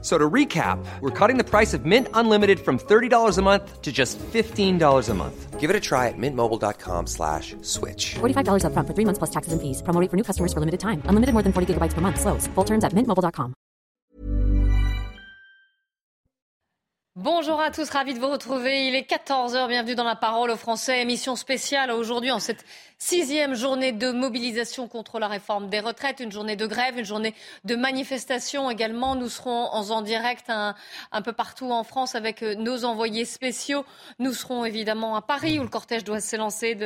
So to recap, we're cutting the price of Mint Unlimited from $30 a month to just $15 a month. Give it a try at mintmobile.com slash switch. $45 upfront for three months plus taxes and fees. Promo rate for new customers for limited time. Unlimited more than 40 gigabytes per month. Slows. Full terms at mintmobile.com. Bonjour à tous, ravi de vous retrouver. Il est 14h, bienvenue dans la parole aux Français. Émission spéciale aujourd'hui en cette Sixième journée de mobilisation contre la réforme des retraites, une journée de grève, une journée de manifestation également. Nous serons en, direct un, peu partout en France avec euh, nos envoyés spéciaux. Nous serons évidemment à Paris où le cortège doit s'élancer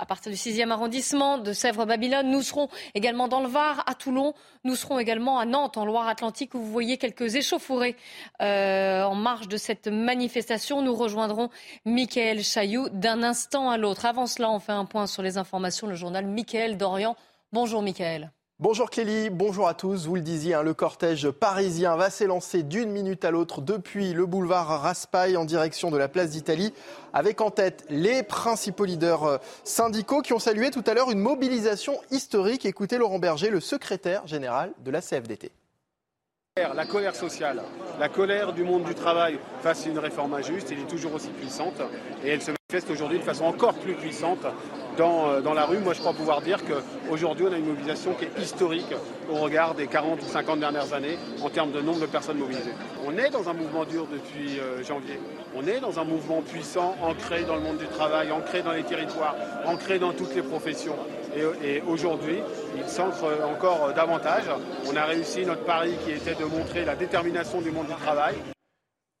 à partir du sixième arrondissement de Sèvres-Babylone. Nous serons également dans le Var, à Toulon. Nous serons également à Nantes, en Loire-Atlantique, où vous voyez quelques échauffourées euh, en marge de cette manifestation. Nous rejoindrons Michael Chailloux d'un instant à l'autre. Avant cela, on fait un point sur les informations, le journal Michael Dorian. Bonjour Michael. Bonjour Clélie, bonjour à tous. Vous le disiez, hein, le cortège parisien va s'élancer d'une minute à l'autre depuis le boulevard Raspail en direction de la place d'Italie, avec en tête les principaux leaders euh, syndicaux qui ont salué tout à l'heure une mobilisation historique. Écoutez Laurent Berger, le secrétaire général de la CFDT. La colère sociale, la colère du monde du travail face à une réforme injuste, elle est toujours aussi puissante et elle se manifeste aujourd'hui de façon encore plus puissante euh, dans, la rue. Moi, je crois pouvoir dire qu'aujourd'hui, on a une mobilisation qui est historique au regard des 40 ou 50 dernières années en termes de nombre de personnes mobilisées. On est dans un mouvement dur depuis euh, janvier. On est dans un mouvement puissant, ancré dans le monde du travail, ancré dans les territoires, ancré dans toutes les professions. Et, aujourd'hui, il s'ancre encore davantage. On a réussi notre pari qui était de montrer la détermination du monde du travail.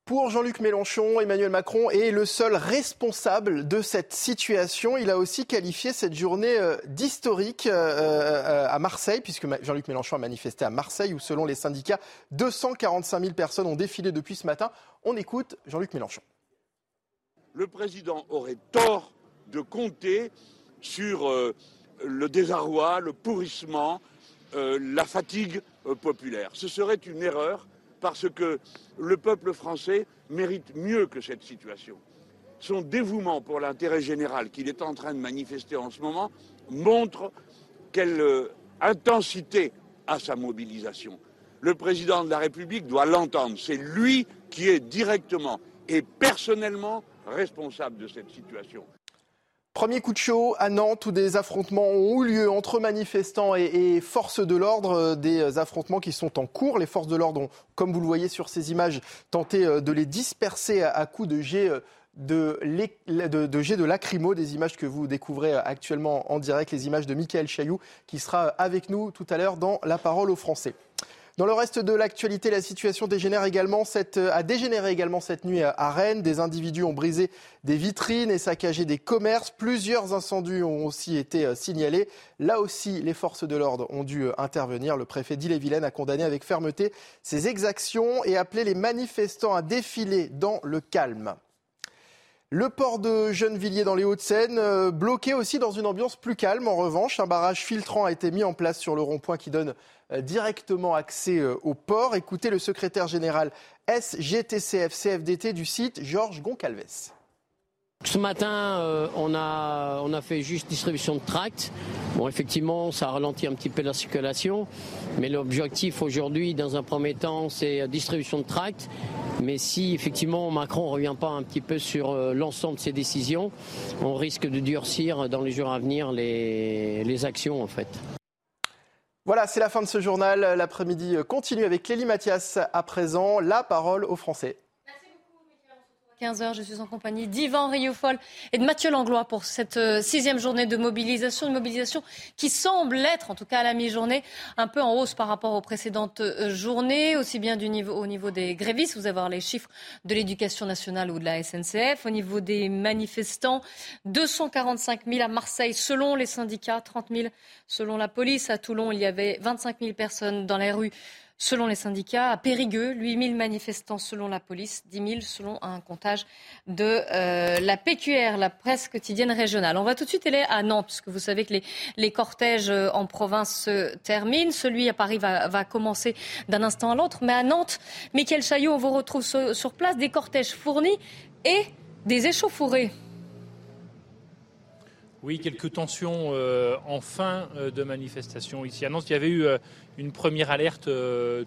Pour Jean-Luc Mélenchon, Emmanuel Macron est le seul responsable de cette situation. Il a aussi qualifié cette journée euh, d'historique euh, euh, à Marseille, puisque Jean-Luc Mélenchon a manifesté à Marseille, où selon les syndicats, 245 000 personnes ont défilé depuis ce matin. On écoute Jean-Luc Mélenchon. Le président aurait tort de compter sur le désarroi, le pourrissement, la fatigue populaire. Ce serait une erreur parce que le peuple français mérite mieux que cette situation. Son dévouement pour l'intérêt général qu'il est en train de manifester en ce moment montre quelle euh, intensité a sa mobilisation. Le président de la République doit l'entendre. C'est lui qui est directement et personnellement responsable de cette situation. Premier coup de chaud à Nantes où des affrontements ont eu lieu entre manifestants et, forces de l'ordre, euh, des affrontements qui sont en cours. Les forces de l'ordre ont, comme vous le voyez sur ces images, tenté euh, de les disperser à, coups de jets euh, de, de, des images que vous découvrez actuellement en direct, les images de Michael Chailloux qui sera avec nous tout à l'heure dans La parole aux Français. Dans le reste de l'actualité, la situation dégénère également cette, a dégénéré également cette nuit à Rennes. Des individus ont brisé des vitrines et saccagé des commerces. Plusieurs incendies ont aussi été euh, signalés. Là aussi, les forces de l'ordre ont dû euh, intervenir. Le préfet d'Ille-et-Vilaine a condamné avec fermeté ces exactions et appelé les manifestants à défiler dans le calme. Le port de Gennevilliers dans les Hauts-de-Seine, euh, bloqué aussi dans une ambiance plus calme. En revanche, un barrage filtrant a été mis en place sur le rond-point qui donne euh, directement accès euh, au port. Écoutez le secrétaire général SGTCF-CFDT du site, Georges Goncalves. Ce matin, euh, on, a, a fait juste distribution de tracts. Bon, effectivement, ça ralentit un petit peu la circulation, mais l'objectif aujourd'hui, dans un premier temps, c'est distribution de tracts. Mais si effectivement Macron ne revient pas un petit peu sur euh, l'ensemble de ses décisions, on risque de durcir dans les jours à venir les, les actions en fait. Voilà, c'est la fin de ce journal. L'après-midi continue avec Clélie Mathias à présent. La parole aux Français. 15h, je suis en compagnie d'Yvan Rioufol et de Mathieu Langlois pour cette euh, sixième journée de mobilisation, une mobilisation qui semble être, en tout cas à la mi-journée, un peu en hausse par rapport aux précédentes euh, journées, aussi bien au niveau des grévistes, vous avez les chiffres de l'éducation nationale ou de la SNCF, au niveau des manifestants, 245 000 à Marseille selon les syndicats, 30 000 selon la police, à Toulon il y avait 25 000 personnes dans les rues selon les syndicats, à Périgueux, 8 000 manifestants selon la police, 10 000 selon un comptage de euh, la PQR, la presse quotidienne régionale. On va tout de suite aller à Nantes, parce que vous savez que les, cortèges euh, en province se terminent. Celui à Paris va, commencer d'un instant à l'autre. Mais à Nantes, Michael Chaillot, on vous retrouve sur place des cortèges fournis et des échauffourées. Oui, quelques tensions euh, en fin euh, de manifestation ici à Nantes. Il y avait eu euh, une première alerte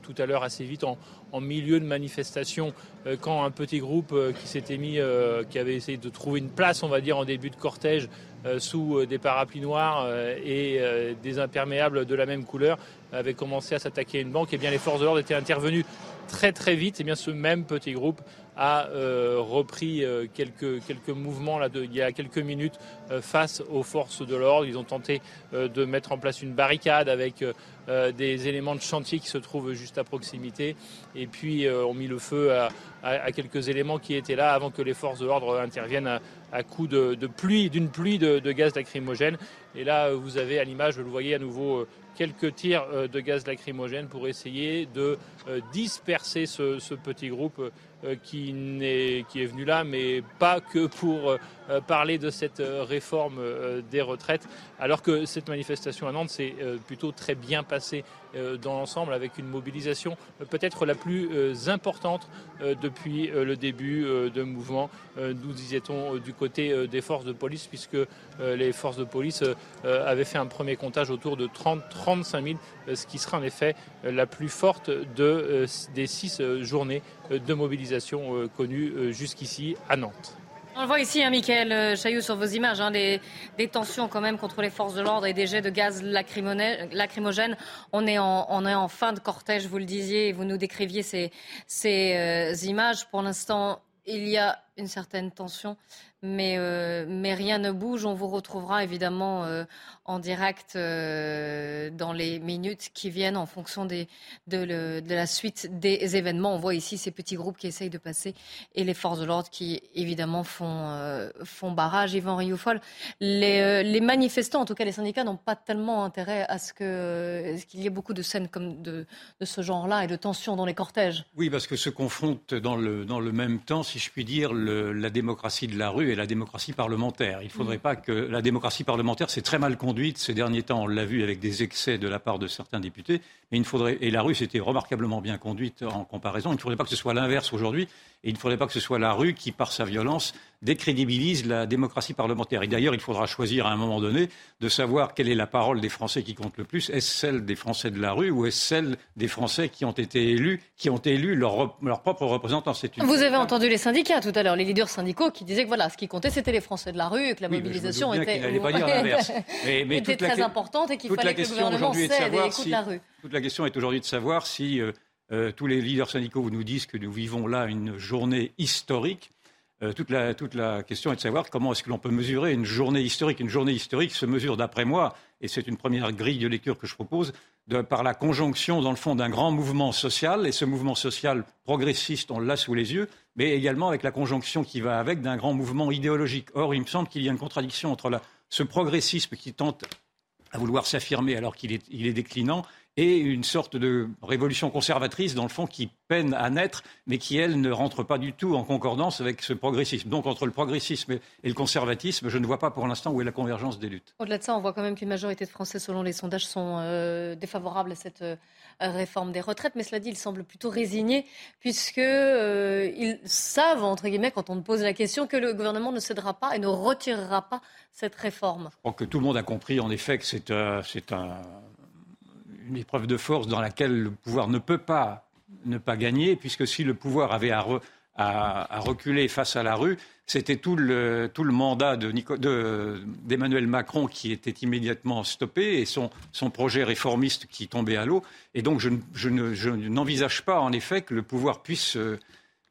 tout à l'heure assez vite en, milieu de manifestation quand un petit groupe qui s'était mis, qui avait essayé de trouver une place, on va dire, en début de cortège sous des parapluies noirs et des imperméables de la même couleur avait commencé à s'attaquer à une banque. Et bien les forces de l'ordre étaient intervenues très très vite. Et bien ce même petit groupe a euh, repris euh, quelques, mouvements il y a quelques minutes euh, face aux forces de l'ordre. Ils ont tenté de mettre en place une barricade avec des éléments de chantier qui se trouvent juste à proximité et puis ont mis le feu à, quelques éléments qui étaient là avant que les forces de l'ordre interviennent à, coups de, pluie, d'une pluie de, gaz lacrymogène. Et là, vous avez à l'image, vous le voyez à nouveau, quelques tirs de gaz lacrymogène pour essayer de disperser ce, petit groupe euh, qui, est, qui est venu là, mais pas que pour euh, parler de cette euh, réforme des retraites, alors que cette manifestation à Nantes s'est plutôt très bien passée dans l'ensemble, avec une mobilisation peut-être la plus importante depuis le début de mouvement, nous disait-on, du côté des forces de police, puisque les forces de police avaient fait un premier comptage autour de 30-35 000, ce qui sera en effet la plus forte de, des six journées de mobilisation euh, connue euh, jusqu'ici à Nantes. On le voit ici, hein, Michael Chailloux, sur vos images, hein, des, tensions quand même contre les forces de l'ordre et des jets de gaz lacrymogène. On est, en, fin de cortège, vous le disiez, et vous nous décriviez ces, ces euh, images. Pour l'instant, il y a une certaine tension mais, euh, mais rien ne bouge. On vous retrouvera évidemment euh, en direct euh, dans les minutes qui viennent en fonction de, la suite des événements. On voit ici ces petits groupes qui essayent de passer et les forces de l'ordre qui évidemment font, barrage. Yvan Rioufol, les, manifestants, en tout cas les syndicats, n'ont pas tellement intérêt à ce qu'il y ait beaucoup de scènes comme de, ce genre-là et de tensions dans les cortèges. Oui, parce que se confrontent dans le, même temps, si je puis dire, la démocratie de la rue et la démocratie parlementaire. Il ne faudrait mm. pas que la démocratie parlementaire, c'est très mal conduite ces derniers temps. On l'a vu avec des excès de la part de certains députés. Mais il faudrait, et la rue, c'était remarquablement bien conduite en comparaison. Il ne faudrait pas que ce soit l'inverse aujourd'hui. Et il ne faudrait pas que ce soit la rue qui, par sa violence, décrédibilise la démocratie parlementaire. Et d'ailleurs, il faudra choisir à un moment donné de savoir quelle est la parole des Français qui compte le plus. Est-ce celle des Français de la rue ou est-ce celle des Français qui ont été élus, qui ont élu leurs leur propres représentants Vous avez entendu les syndicats tout à l'heure, les leaders syndicaux qui disaient que voilà, ce qui comptait, c'était les Français de la rue et que la mobilisation était, était très importante et qu'il fallait que le gouvernement cède et écoute la rue. Toute la question est aujourd'hui de savoir si euh, euh, tous les leaders syndicaux nous disent que nous vivons là une journée historique. Euh, toute, la, toute, la, question est de savoir comment est-ce que l'on peut mesurer une journée historique. Une journée historique se mesure, d'après moi, et c'est une première grille de lecture que je propose, par la conjonction, dans le fond, d'un grand mouvement social, et ce mouvement social progressiste, on l'a sous les yeux, mais également avec la conjonction qui va avec d'un grand mouvement idéologique. Or, il me semble qu'il y a une contradiction entre ce progressisme qui tente à vouloir s'affirmer alors qu'il est, il est déclinant et une sorte de révolution conservatrice, dans le fond, qui peine à naître, mais qui, elle, ne rentre pas du tout en concordance avec ce progressisme. Donc, entre le progressisme et le conservatisme, je ne vois pas pour l'instant où est la convergence des luttes. Au-delà de ça, on voit quand même qu'une majorité de Français, selon les sondages, sont euh, défavorables à cette euh, réforme des retraites. Mais cela dit, ils semblent plutôt résignés, puisqu'ils euh, savent, entre guillemets, quand on pose la question, que le gouvernement ne cédera pas et ne retirera pas cette réforme. Je crois que tout le monde a compris, en effet, que c'est un une épreuve de force dans laquelle le pouvoir ne peut pas ne pas gagner, puisque si le pouvoir avait à, reculer face à la rue, c'était tout le, tout le mandat d'Emmanuel Macron qui était immédiatement stoppé et son, son projet réformiste qui tombait à l'eau. Et donc je, je n'envisage pas en effet que le pouvoir puisse,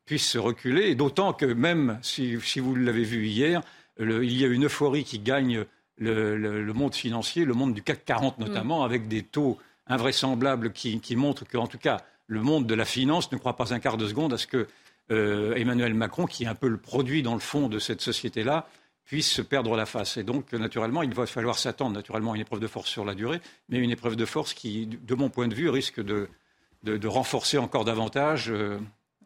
puisse reculer, d'autant que même si, si vous l'avez vu hier, il y a une euphorie qui gagne le, le, monde financier, le monde du CAC 40 notamment, mm. avec des taux invraisemblable qui, montre qu'en tout cas, le monde de la finance ne croit pas un quart de seconde à ce que euh, Emmanuel Macron, qui est un peu le produit dans le fond de cette société-là, puisse perdre la face. Et donc, naturellement, il va falloir s'attendre naturellement à une épreuve de force sur la durée, mais une épreuve de force qui, de mon point de vue, risque de, de, renforcer encore davantage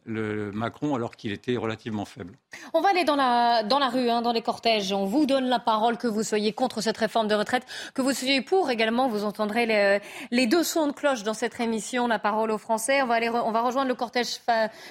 le Macron alors qu'il était relativement faible. On va aller dans la, dans la rue, hein, dans les cortèges. On vous donne la parole, que vous soyez contre cette réforme de retraite, que vous soyez pour également. Vous entendrez les, deux sons de cloche dans cette émission, la parole aux Français. On va, aller, on va rejoindre le cortège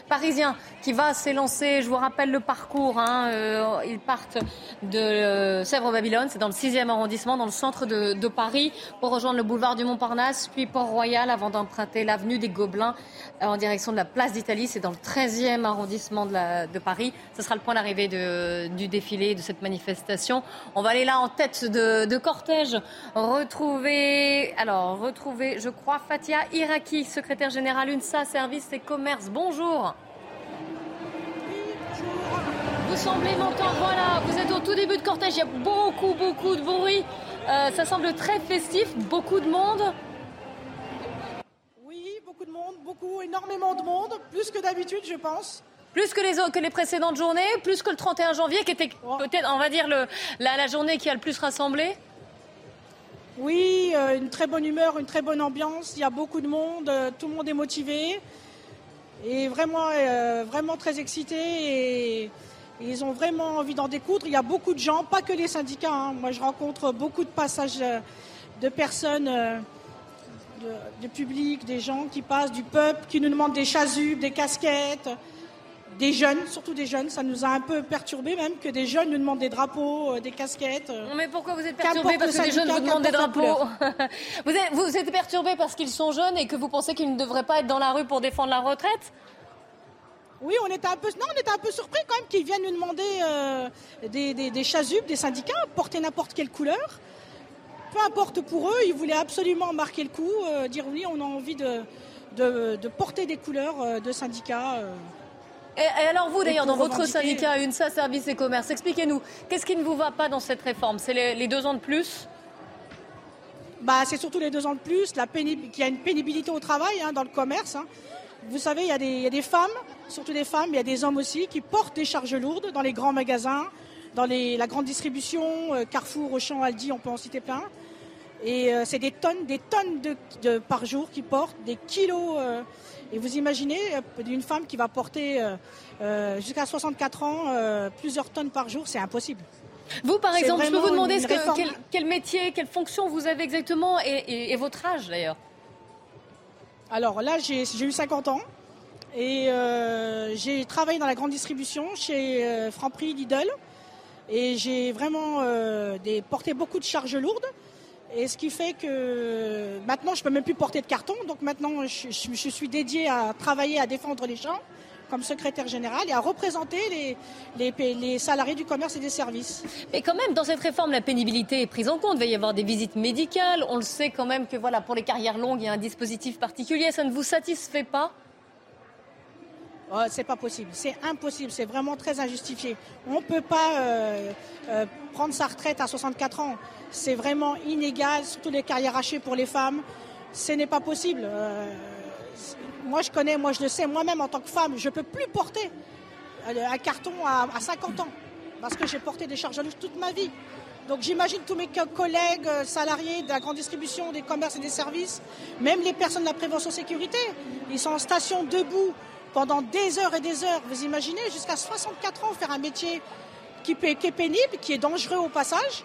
parisien qui va s'élancer. Je vous rappelle le parcours. Hein, euh, ils partent de euh, Sèvres-Babylone, c'est dans le 6e arrondissement, dans le centre de, de Paris, pour rejoindre le boulevard du Montparnasse, puis Port-Royal, avant d'emprunter l'avenue des Gobelins euh, en direction de la place d'Italie. C'est dans le 13e arrondissement de, Paris. Ce sera le point d'arrivée du défilé, de cette manifestation. On va aller là en tête de, cortège, retrouver, alors, retrouver, je crois, Fatia Iraki, secrétaire générale UNSA, Services et Commerce. Bonjour. Vous semblez m'entendre, voilà, vous êtes au tout début de cortège, il y a beaucoup, beaucoup de bruit. Euh, ça semble très festif, beaucoup de monde de monde, beaucoup, énormément de monde, plus que d'habitude, je pense. Plus que les, que les précédentes journées, plus que le 31 janvier, qui était peut-être, on va dire, le, la, journée qui a le plus rassemblé Oui, euh, une très bonne humeur, une très bonne ambiance. Il y a beaucoup de monde, euh, tout le monde est motivé et vraiment, euh, vraiment très excité. Et, ils ont vraiment envie d'en découdre. Il y a beaucoup de gens, pas que les syndicats. Hein. Moi, je rencontre beaucoup de passages de personnes de, public, des gens qui passent, du peuple, qui nous demandent des chasubles, des casquettes, des jeunes, surtout des jeunes. Ça nous a un peu perturbé même que des jeunes nous demandent des drapeaux, euh, des casquettes. Mais pourquoi vous êtes perturbé parce que des jeunes vous demandent des drapeaux vous, êtes, vous êtes perturbé parce qu'ils sont jeunes et que vous pensez qu'ils ne devraient pas être dans la rue pour défendre la retraite oui, on était un peu, non, on était un peu surpris quand même qu'ils viennent nous demander euh, des, des, des chasubes, des syndicats, porter n'importe quelle couleur peu importe pour eux, ils voulaient absolument marquer le coup, euh, dire oui, on a envie de, de, porter des couleurs euh, de syndicats. Euh. et, alors vous d'ailleurs, dans votre syndicat UNSA Services et Commerce, expliquez-nous, qu'est-ce qui ne vous va pas dans cette réforme? C'est les, deux ans de plus? Bah, C'est surtout les deux ans de plus, la qu'il y a une pénibilité au travail hein, dans le commerce. Hein. Vous savez, il y, a des, il y, a des, femmes, surtout des femmes, il y a des hommes aussi, qui portent des charges lourdes dans les grands magasins, dans les, la grande distribution, Carrefour, Auchan, Aldi, on peut en citer plein. Et euh, c'est des tonnes, des tonnes de, par jour qui portent, des kilos. Euh, et vous imaginez euh, une femme qui va porter jusqu'à 64 ans plusieurs tonnes par jour, c'est impossible. Vous, par exemple, je peux vous demander quel, métier, quelle fonction vous avez exactement et, votre âge d'ailleurs Alors là, j'ai eu 50 ans et j'ai travaillé dans la grande distribution chez Franprix, Lidl et j'ai vraiment des, porté beaucoup de charges lourdes. Et ce qui fait que maintenant, je ne peux même plus porter de carton. Donc maintenant, je, suis dédié à travailler à défendre les gens comme secrétaire général et à représenter les, les, salariés du commerce et des services. Mais quand même, dans cette réforme, la pénibilité est prise en compte. Il va y avoir des visites médicales. On le sait quand même que voilà, pour les carrières longues, il y a un dispositif particulier. Ça ne vous satisfait pas? Oh, c'est pas possible, c'est impossible, c'est vraiment très injustifié. On ne peut pas euh, euh, prendre sa retraite à 64 ans. C'est vraiment inégal, surtout les carrières hachées pour les femmes. Ce n'est pas possible. Euh, moi, je connais, moi, je le sais, moi-même en tant que femme, je ne peux plus porter un carton à, 50 ans parce que j'ai porté des charges à toute ma vie. Donc j'imagine tous mes collègues salariés de la grande distribution, des commerces et des services, même les personnes de la prévention sécurité, ils sont en station debout pendant des heures et des heures. Vous imaginez, jusqu'à 64 ans, faire un métier qui, est pénible, qui est dangereux au passage.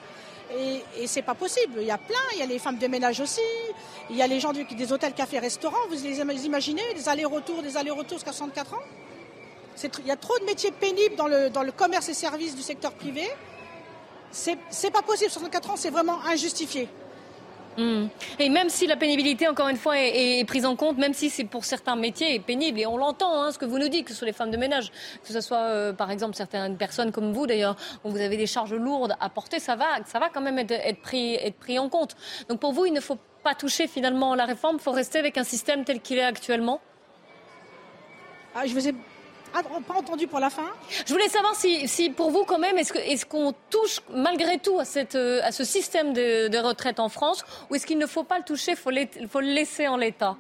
Et, et c'est pas possible. Il y a plein, il y a les femmes de ménage aussi, il y a les gens des hôtels, cafés, restaurants. Vous les imaginez, des allers-retours, des allers-retours jusqu'à 64 ans? Il y a trop de métiers pénibles dans le, commerce et services du secteur privé. C'est pas possible. 64 ans, c'est vraiment injustifié. Hmm. Et même si la pénibilité, encore une fois, est, prise en compte, même si c'est pour certains métiers pénible, et on l'entend, hein, ce que vous nous dites, que ce soit les femmes de ménage, que ce soit, euh, par exemple, certaines personnes comme vous, d'ailleurs, où vous avez des charges lourdes à porter, ça va, ça va quand même être, pris, en compte. Donc pour vous, il ne faut pas toucher finalement la réforme, il faut rester avec un système tel qu'il est actuellement? Ah, je vous ai pas entendu pour la fin? Je voulais savoir si, pour vous, quand même, est-ce qu'on touche malgré tout à, cette, euh, à ce système de, retraite en France ou est-ce qu'il ne faut pas le toucher, il faut, faut, le laisser en l'état?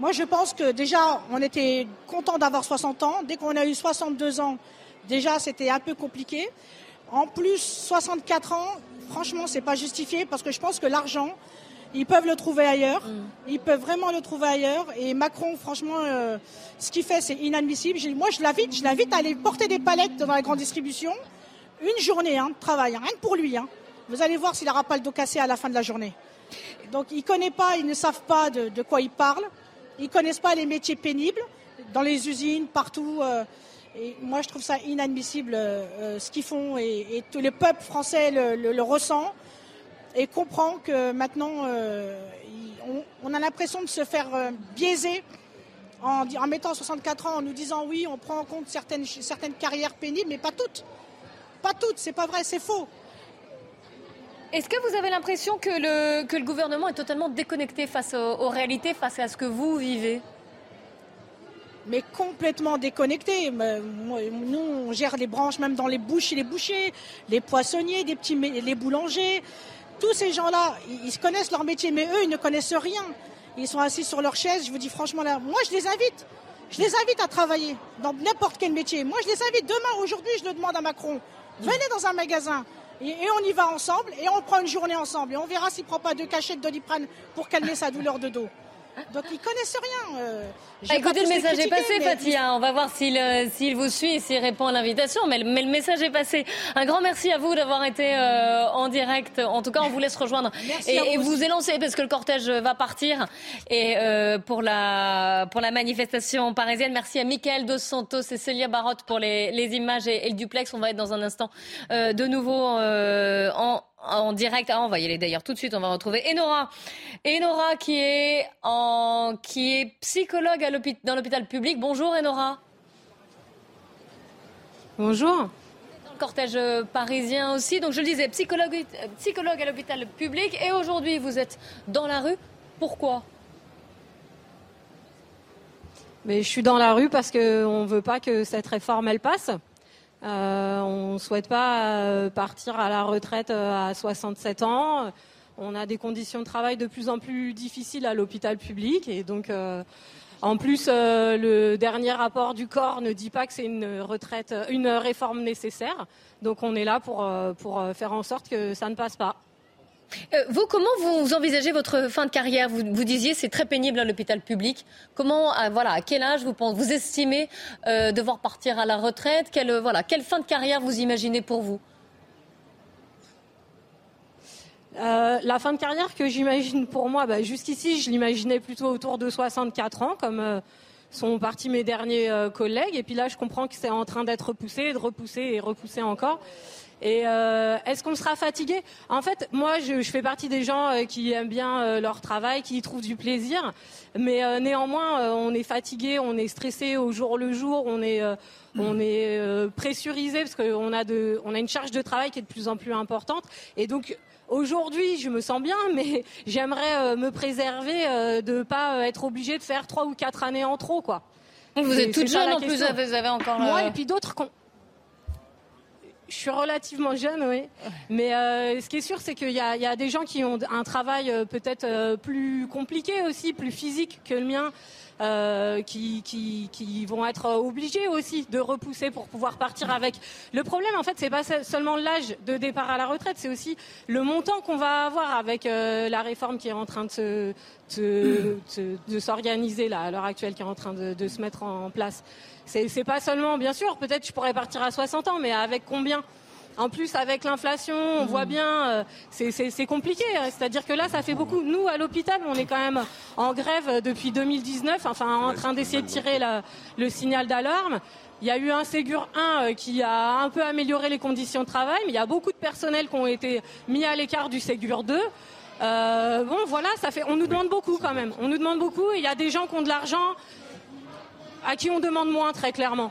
Moi, je pense que déjà, on était content d'avoir 60 ans. Dès qu'on a eu 62 ans, déjà, c'était un peu compliqué. En plus, 64 ans, franchement, c'est pas justifié parce que je pense que l'argent, Ils peuvent le trouver ailleurs. Mm. Ils peuvent vraiment le trouver ailleurs. Et Macron, franchement, euh, ce qu'il fait, c'est inadmissible. Moi, je l'invite, je l'invite à aller porter des palettes dans la grande distribution. Une journée hein, de travail, hein, rien que pour lui. Hein. Vous allez voir s'il n'aura pas le dos cassé à la fin de la journée. Donc, ils ne connaissent pas, ils ne savent pas de, quoi ils parlent. Ils ne connaissent pas les métiers pénibles dans les usines, partout. Euh, et moi, je trouve ça inadmissible euh, ce qu'ils font et, et, tout le peuple français le, le ressent et comprend que maintenant, euh, on, a l'impression de se faire euh, biaiser en, en, mettant 64 ans, en nous disant oui, on prend en compte certaines, certaines carrières pénibles, mais pas toutes. Pas toutes, c'est pas vrai, c'est faux. Est-ce que vous avez l'impression que le, que le gouvernement est totalement déconnecté face aux, réalités, face à ce que vous vivez? Mais complètement déconnecté. Nous, on gère les branches même dans les bouches et les bouchers, les poissonniers, des petits, les boulangers tous ces gens-là, ils, connaissent leur métier, mais eux, ils ne connaissent rien. Ils sont assis sur leur chaise. Je vous dis franchement, là, moi, je les invite. Je les invite à travailler dans n'importe quel métier. Moi, je les invite demain, aujourd'hui, je le demande à Macron. Venez dans un magasin. Et, on y va ensemble et on prend une journée ensemble. Et on verra s'il ne prend pas deux cachettes doliprane pour calmer sa douleur de dos. Donc ils connaissent rien. Euh, écoutez, le message est passé, Fatia. On va voir s'il euh, s'il vous suit et s'il répond à l'invitation. Mais, mais, le message est passé. Un grand merci à vous d'avoir été euh, en direct. En tout cas, on vous laisse rejoindre et, vous, élancer parce que le cortège va partir. Et pour la pour la manifestation parisienne, merci à Michael Dos Santos et Célia Barotte pour les, les images et, et, le duplex. On va être dans un instant de nouveau en en direct. Ah, on va y aller d'ailleurs tout de suite. On va retrouver Enora. Enora qui est, en, qui est psychologue à dans l'hôpital public. Bonjour Enora. Bonjour. Dans le cortège parisien aussi. Donc je le disais, psychologue, psychologue à l'hôpital public. Et aujourd'hui, vous êtes dans la rue. Pourquoi? Mais je suis dans la rue parce qu'on ne veut pas que cette réforme elle passe. Euh, on ne souhaite pas euh, partir à la retraite euh, à 67 ans. On a des conditions de travail de plus en plus difficiles à l'hôpital public et donc en plus, le dernier rapport du corps ne dit pas que c'est une retraite, une réforme nécessaire. Donc, on est là pour, pour faire en sorte que ça ne passe pas. Euh, vous, comment vous envisagez votre fin de carrière vous, vous disiez c'est très pénible à l'hôpital public. Comment, à, voilà, à quel âge vous, vous estimez euh, devoir partir à la retraite quelle, euh, voilà, quelle fin de carrière vous imaginez pour vous la fin de carrière que j'imagine pour moi, bah, jusqu'ici, je l'imaginais plutôt autour de 64 ans, comme sont partis mes derniers collègues. Et puis là, je comprends que c'est en train d'être repoussé, de repousser et repousser encore. Et euh, est-ce qu'on sera fatigué? En fait, moi, je, fais partie des gens euh, qui aiment bien euh, leur travail, qui y trouvent du plaisir. Mais néanmoins, on est fatigué, on est stressé au jour le jour, on est, on est pressurisé parce qu'on a, de, on a une charge de travail qui est de plus en plus importante. Et donc, Aujourd'hui, je me sens bien, mais j'aimerais me préserver de ne pas être obligé de faire trois ou quatre années en trop, quoi. Vous êtes toute jeune en plus, vous avez encore. Moi et puis d'autres je suis relativement jeune, oui. Mais euh, ce qui est sûr, c'est qu'il y, a des gens qui ont un travail euh, peut-être euh, plus compliqué aussi, plus physique que le mien. qui, vont être obligés aussi de repousser pour pouvoir partir avec. Le problème, en fait, c'est pas seulement l'âge de départ à la retraite, c'est aussi le montant qu'on va avoir avec la réforme qui est en train de, s'organiser là à l'heure actuelle, qui est en train de, se mettre en place. C'est pas seulement, bien sûr, peut-être je pourrais partir à 60 ans, mais avec combien? En plus, avec l'inflation, on voit bien, euh, c'est compliqué. Hein. C'est-à-dire que là, ça fait beaucoup. Nous, à l'hôpital, on est quand même en grève depuis 2019, enfin en train d'essayer de tirer le signal d'alarme. Il y a eu un Ségur 1 euh, qui a un peu amélioré les conditions de travail, mais il y a beaucoup de personnels qui ont été mis à l'écart du Ségur 2. Euh, bon, voilà, ça fait. On nous demande beaucoup quand même. On nous demande beaucoup. Il y a des gens qui ont de l'argent à qui on demande moins, très clairement.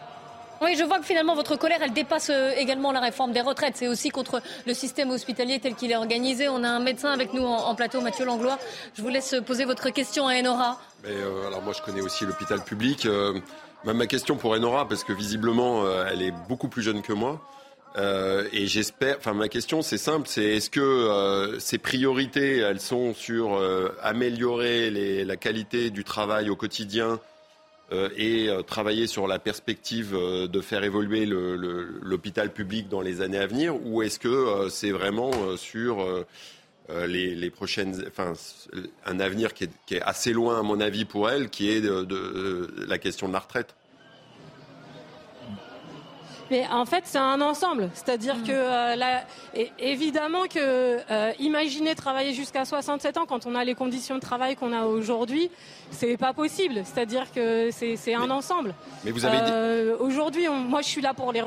Oui, je vois que finalement votre colère, elle dépasse euh, également la réforme des retraites. C'est aussi contre le système hospitalier tel qu'il est organisé. On a un médecin avec nous en, plateau, Mathieu Langlois. Je vous laisse poser votre question à Enora. Mais, euh, alors moi, je connais aussi l'hôpital public. Euh, ma question pour Enora, parce que visiblement, elle est beaucoup plus jeune que moi. et j'espère, enfin ma question c'est simple, c'est est-ce que ces priorités, elles sont sur améliorer la qualité du travail au quotidien et euh, travailler sur la perspective euh, de faire évoluer l'hôpital public dans les années à venir ou est-ce que c'est vraiment sur euh, les, prochaines, enfin, un avenir qui est, assez loin, à mon avis, pour elle, qui est la question de la retraite? Mais en fait, c'est un ensemble. C'est-à-dire que, euh, là, évidemment que euh, imaginer travailler jusqu'à 67 ans quand on a les conditions de travail qu'on a aujourd'hui, c'est pas possible. C'est-à-dire que c'est un ensemble. Mais vous avez euh, aujourd'hui, moi, je suis là pour les.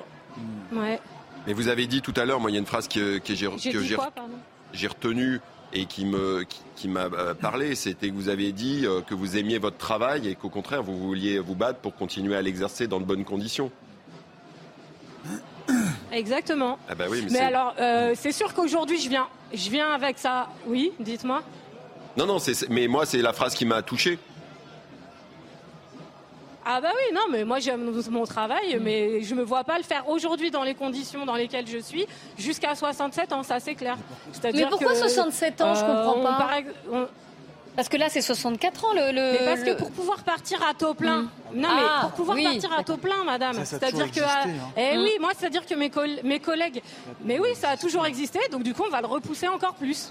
Ouais. Mais vous avez dit tout à l'heure, moi, il y a une phrase que, que j'ai retenue et qui me qui, qui m'a parlé, c'était que vous avez dit que vous aimiez votre travail et qu'au contraire vous vouliez vous battre pour continuer à l'exercer dans de bonnes conditions. Exactement. Ah bah oui, mais, mais alors, euh, c'est sûr qu'aujourd'hui, je viens, je viens avec ça. Oui, dites-moi. Non, non, mais moi, c'est la phrase qui m'a touché. Ah bah oui, non, mais moi j'aime mon travail, mais je me vois pas le faire aujourd'hui dans les conditions dans lesquelles je suis, jusqu'à 67 ans, ça c'est clair. Mais pourquoi 67 ans Je comprends euh, pas. Parce que là, c'est 64 ans le. le parce que pour pouvoir partir à taux plein. Non, mais ah, pour pouvoir partir à taux plein, madame. C'est-à-dire que. Hein. Eh oui, moi, c'est-à-dire que mes, mes collègues. Mais oui, ça a toujours existé, donc du coup, on va le repousser encore plus.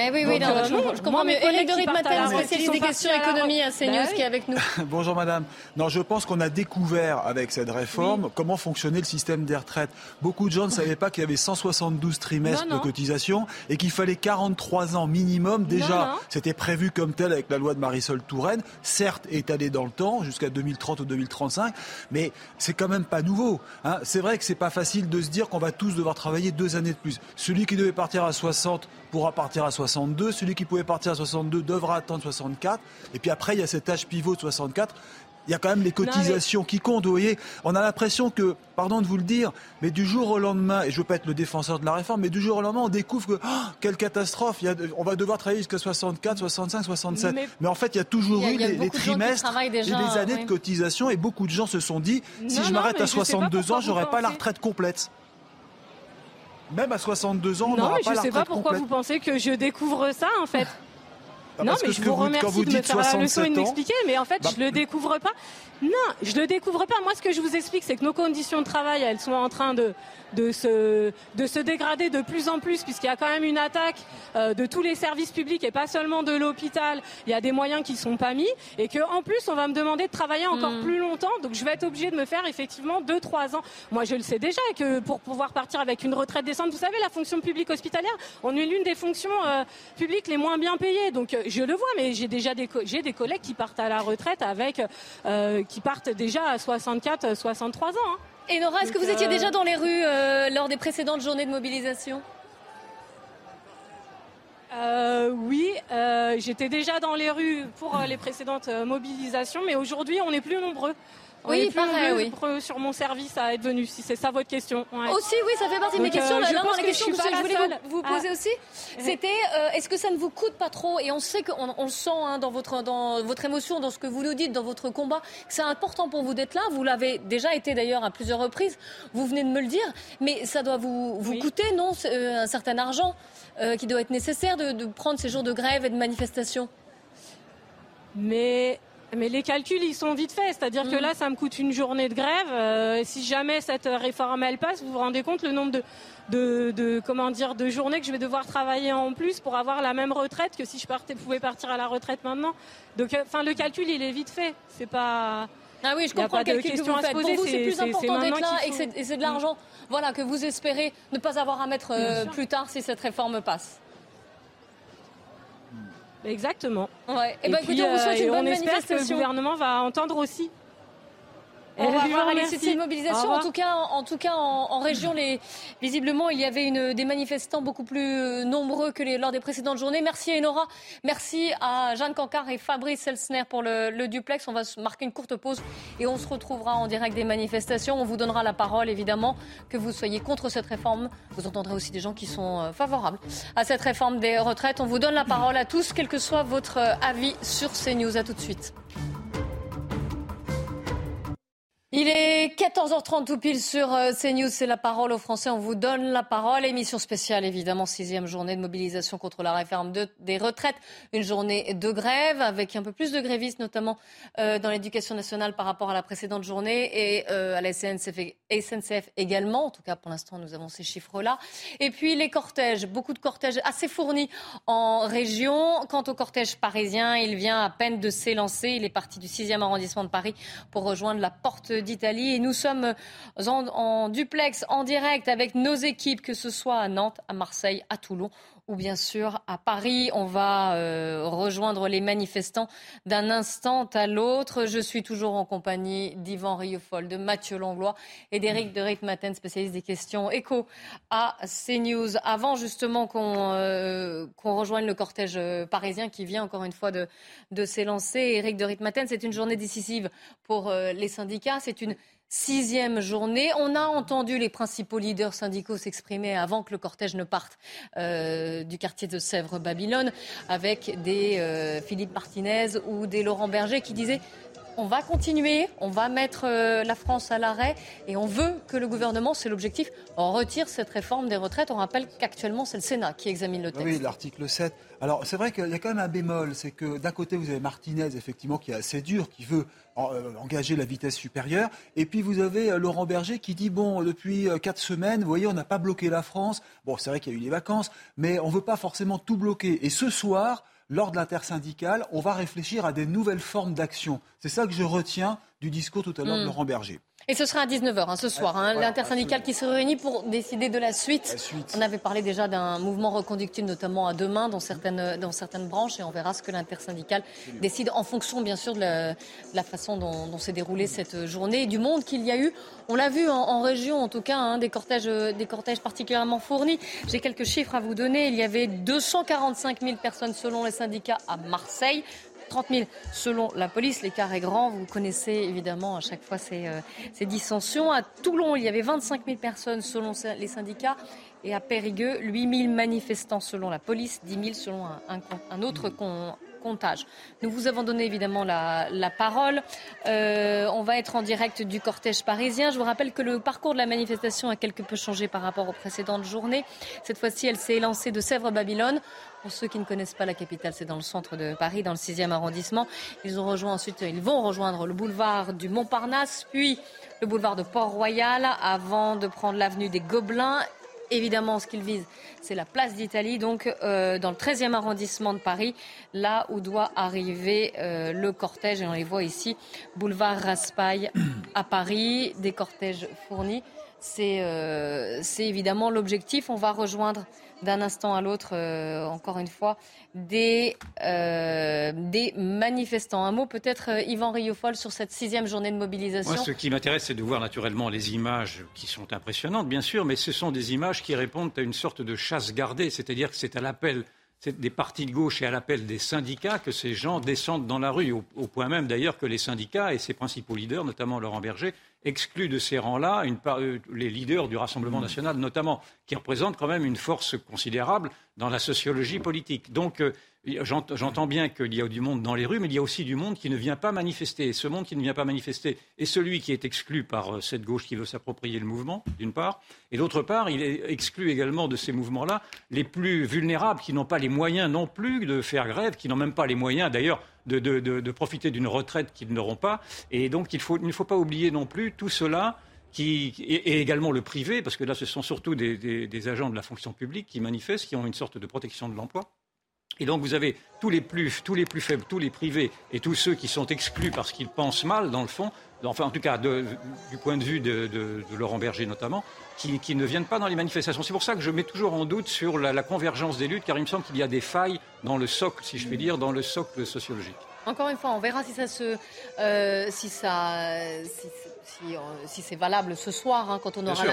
Eh oui, oui, non, euh, je, comprends mieux. Éric de Ritmaten, spécialiste des questions économie à CNews, bah qui est avec nous. Bonjour madame. Non, je pense qu'on a découvert avec cette réforme comment fonctionnait le système des retraites. Beaucoup de gens ne savaient pas qu'il y avait 172 trimestres de cotisation et qu'il fallait 43 ans minimum. Déjà, c'était prévu comme tel avec la loi de Marisol Touraine, certes étalé dans le temps, jusqu'à 2030 ou 2035, mais c'est quand même pas nouveau. Hein. C'est vrai que c'est pas facile de se dire qu'on va tous devoir travailler deux années de plus. Celui qui devait partir à 60 pourra partir à 62. Celui qui pouvait partir à 62 devra attendre 64. Et puis après, il y a cet âge pivot de 64 il y a quand même les cotisations qui comptent. Vous voyez, on a l'impression que, pardon de vous le dire, mais du jour au lendemain, et je veux pas être le défenseur de la réforme, mais du jour au lendemain, on découvre que oh, quelle catastrophe, il y a, on va devoir travailler jusqu'à 64, 65, 67. Mais, en fait, il y a toujours eu les, trimestres et les années de cotisation, et beaucoup de gens se sont dit, si je m'arrête à 62 ans, j'aurai pas la retraite complète. Même à 62 ans, on pas retraite je ne sais pas pourquoi vous pensez que je découvre ça, en fait. Bah, non, mais je vous remercie de me faire la leçon et de m'expliquer, mais en fait, bah, je le découvre pas. Non, je le découvre pas. Moi, ce que je vous explique, c'est que nos conditions de travail, elles sont en train de, de, se, de se dégrader de plus en plus, puisqu'il y a quand même une attaque euh, de tous les services publics et pas seulement de l'hôpital. Il y a des moyens qui sont pas mis et que en plus, on va me demander de travailler encore mm. plus longtemps. Donc, je vais être obligée de me faire effectivement 2-3 ans. Moi, je le sais déjà que pour pouvoir partir avec une retraite décente, vous savez, la fonction publique hospitalière, on est l'une des fonctions euh, publiques les moins bien payées. Donc, euh, je le vois, mais j'ai déjà des, j'ai des collègues qui partent à la retraite avec qui partent déjà à 64, 63 ans. Hein. Et Nora, est-ce que vous étiez euh, déjà dans les rues euh, lors des précédentes journées de mobilisation? Euh, oui, j'étais déjà dans les rues pour les précédentes mobilisations, mais aujourd'hui on est plus nombreux oui, pareil, oui. sur mon service à être venu, si c'est ça votre question. Aussi, oui, ça fait partie de mes questions. Euh, la, la question que, je, voulais vous, poser aussi, c'était euh, est-ce que ça ne vous coûte pas trop Et on sait qu'on on le sent hein, dans, votre, dans votre émotion, dans ce que vous nous dites, dans votre combat, que c'est important pour vous d'être là. Vous l'avez déjà été d'ailleurs à plusieurs reprises. Vous venez de me le dire. Mais ça doit vous, vous coûter, non euh, Un certain argent qui doit être nécessaire de, de prendre ces jours de grève et de manifestation? Mais mais les calculs, ils sont vite faits. C'est-à-dire que mm. là, ça me coûte une journée de grève. Euh, si jamais cette réforme, elle passe, vous vous rendez compte le nombre de, de, de, comment dire, de journées que je vais devoir travailler en plus pour avoir la même retraite que si je partais, pouvais partir à la retraite maintenant. Donc, euh, enfin, le calcul, il est vite fait. C'est pas... Ah oui, je comprends le calcul que vous faites. Pour vous, c'est plus important d'être là et c'est de l'argent voilà, que vous espérez ne pas avoir à mettre euh, plus tard si cette réforme passe. Exactement. Ouais. Et, eh ben, écoutez, on vous souhaite une euh, bonne on espère que le gouvernement va entendre aussi. On va voir Alexis, une mobilisation. En tout cas, en, tout cas, en, région, les, visiblement, il y avait une, des manifestants beaucoup plus euh, nombreux que les, lors des précédentes journées. Merci à Enora. Merci à Jeanne Cancard et Fabrice Elsner pour le, le, duplex. On va marquer une courte pause et on se retrouvera en direct des manifestations. On vous donnera la parole, évidemment, que vous soyez contre cette réforme. Vous entendrez aussi des gens qui sont euh, favorables à cette réforme des retraites. On vous donne la parole à tous, quel que soit votre euh, avis sur ces news. À tout de suite. Il est est 14h30 tout pile sur euh, CNews, c'est la parole aux Français, on vous donne la parole. Émission spéciale évidemment, sixième journée de mobilisation contre la réforme des retraites, une journée de grève avec un peu plus de grévistes notamment euh, dans l'éducation nationale par rapport à la précédente journée. Et euh, à la SNCF, SNCF également, en tout cas pour l'instant nous avons ces chiffres-là. Et puis les cortèges, beaucoup de cortèges assez fournis en région. Quant au cortège parisien, il vient à peine de s'élancer, il est parti du 6e arrondissement de Paris pour rejoindre la porte d'Italie. Et nous sommes en, duplex, en direct avec nos équipes, que ce soit à Nantes, à Marseille, à Toulon ou bien sûr à Paris. On va euh, rejoindre les manifestants d'un instant à l'autre. Je suis toujours en compagnie d'Yvan Rieufol, de Mathieu Langlois et d'Éric de Ritmaten, spécialiste des questions écho à CNews. Avant justement qu'on euh, rejoigne le cortège euh, parisien qui vient encore une fois de, de s'élancer, Éric de Ritmaten, c'est une journée décisive pour les syndicats. C'est une Sixième journée. On a entendu les principaux leaders syndicaux s'exprimer avant que le cortège ne parte euh, du quartier de Sèvres-Babylone avec des euh, Philippe Martinez ou des Laurent Berger qui disaient on va continuer, on va mettre euh, la France à l'arrêt et on veut que le gouvernement, c'est l'objectif, retire cette réforme des retraites. On rappelle qu'actuellement, c'est le Sénat qui examine le texte. Oui, l'article 7. Alors, c'est vrai qu'il y a quand même un bémol. C'est que d'un côté, vous avez Martinez, effectivement, qui est assez dur, qui veut engager la vitesse supérieure. Et puis, vous avez euh, Laurent Berger qui dit bon, depuis quatre semaines, vous voyez, on n'a pas bloqué la France. Bon, c'est vrai qu'il y a eu les vacances, mais on ne veut pas forcément tout bloquer. Et ce soir, lors de l'intersyndicale, on va réfléchir à des nouvelles formes d'action. C'est ça que je retiens du discours tout à l'heure de hmm. Laurent Berger. Et ce sera à 19h hein, ce soir, hein, l'intersyndicale qui se réunit pour décider de la suite. On avait parlé déjà d'un mouvement reconductible, notamment à demain dans certaines, dans certaines branches, et on verra ce que l'intersyndicale décide en fonction, bien sûr, de la, façon dont, s'est déroulée cette journée et du monde qu'il y a eu. On l'a vu en, région, en tout cas, hein, des, cortèges, des cortèges particulièrement fournis. J'ai quelques chiffres à vous donner. Il y avait 245 000 personnes selon les syndicats à Marseille. 30 000 selon la police. L'écart est grand. Vous connaissez évidemment à chaque fois ces, euh, dissensions. À Toulon, il y avait 25 000 personnes selon les syndicats. Et à Périgueux, 8 000 manifestants selon la police, 10 000 selon un, un, autre Nous vous avons donné évidemment la, parole. Euh, on va être en direct du cortège parisien. Je vous rappelle que le parcours de la manifestation a quelque peu changé par rapport aux précédentes journées. Cette fois-ci, elle s'est élancée de Sèvres-Babylone. Pour ceux qui ne connaissent pas la capitale, c'est dans le centre de Paris, dans le 6e arrondissement. Ils ont rejoint ensuite, ils vont rejoindre le boulevard du Montparnasse, puis le boulevard de Port-Royal, avant de prendre l'avenue des Gobelins Évidemment, ce qu'ils visent, c'est la place d'Italie, donc euh, dans le 13e arrondissement de Paris, là où doit arriver euh, le cortège. Et on les voit ici, boulevard Raspail à Paris, des cortèges fournis. C'est euh, évidemment l'objectif. On va rejoindre d'un instant à l'autre, euh, encore une fois, des, euh, des manifestants. Un mot peut-être, euh, Yvan Riofol, sur cette sixième journée de mobilisation. Ce qui m'intéresse, c'est de voir naturellement les images qui sont impressionnantes, bien sûr, mais ce sont des images qui répondent à une sorte de chasse gardée, c'est-à-dire que c'est à l'appel des partis de gauche et à l'appel des syndicats que ces gens descendent dans la rue, au, point même d'ailleurs que les syndicats et ses principaux leaders, notamment Laurent Berger, excluent de ces rangs-là euh, les leaders du Rassemblement national, notamment, qui représentent quand même une force considérable dans la sociologie politique. Donc, euh, J'entends bien qu'il y a du monde dans les rues, mais il y a aussi du monde qui ne vient pas manifester. Et ce monde qui ne vient pas manifester est celui qui est exclu par euh, cette gauche qui veut s'approprier le mouvement, d'une part. Et d'autre part, il est exclu également de ces mouvements-là les plus vulnérables, qui n'ont pas les moyens non plus de faire grève, qui n'ont même pas les moyens d'ailleurs de, profiter d'une retraite qu'ils n'auront pas. Et donc il, ne faut pas oublier non plus tout cela. Qui, et, également le privé, parce que là, ce sont surtout des agents de la fonction publique qui manifestent, qui ont une sorte de protection de l'emploi. Et donc vous avez tous les plus, tous les plus faibles, tous les privés et tous ceux qui sont exclus parce qu'ils pensent mal, dans le fond, enfin en tout cas du point de vue de, Laurent Berger notamment, qui, ne viennent pas dans les manifestations. C'est pour ça que je mets toujours en doute sur la, convergence des luttes, car il me semble qu'il y a des failles dans le socle, si je puis dire, dans le socle sociologique. Encore une fois, on verra si ça se, euh, si ça, si c'est valable ce soir, hein, quand on aura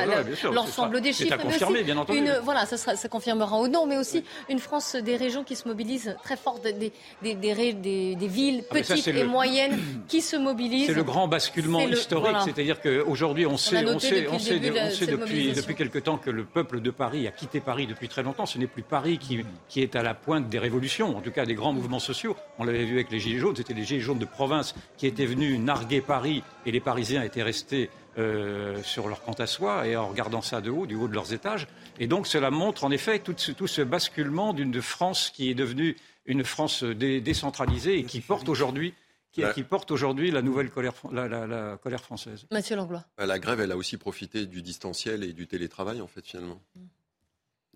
l'ensemble des chiffres. confirmé, bien entendu. Une, voilà, ça, sera, ça, confirmera ou non, mais aussi une France des régions qui se mobilisent très fort, des, des, des, des villes ah, petites et moyennes qui se mobilisent. C'est le grand basculement historique, c'est-à-dire qu'aujourd'hui, on sait, on, sait, on sait, on sait depuis, depuis quelque temps que le peuple de Paris a quitté Paris depuis très longtemps. Ce n'est plus Paris qui, qui est à la pointe des révolutions, en tout cas des grands mouvements sociaux. On l'avait vu avec les Gilets jaunes, c'était les Gilets jaunes de province qui étaient venus narguer Paris et les Parisiens étaient restés euh, sur leur compte à soi et en regardant ça de haut, du haut de leurs étages. Et donc cela montre en effet tout ce, tout ce basculement d'une France qui est devenue une France décentralisée et qui porte aujourd'hui qui, qui, porte aujourd'hui la nouvelle colère, la, la, la colère française. Mathieu Langlois. Bah, la grève, elle a aussi profité du distanciel et du télétravail, en fait, finalement.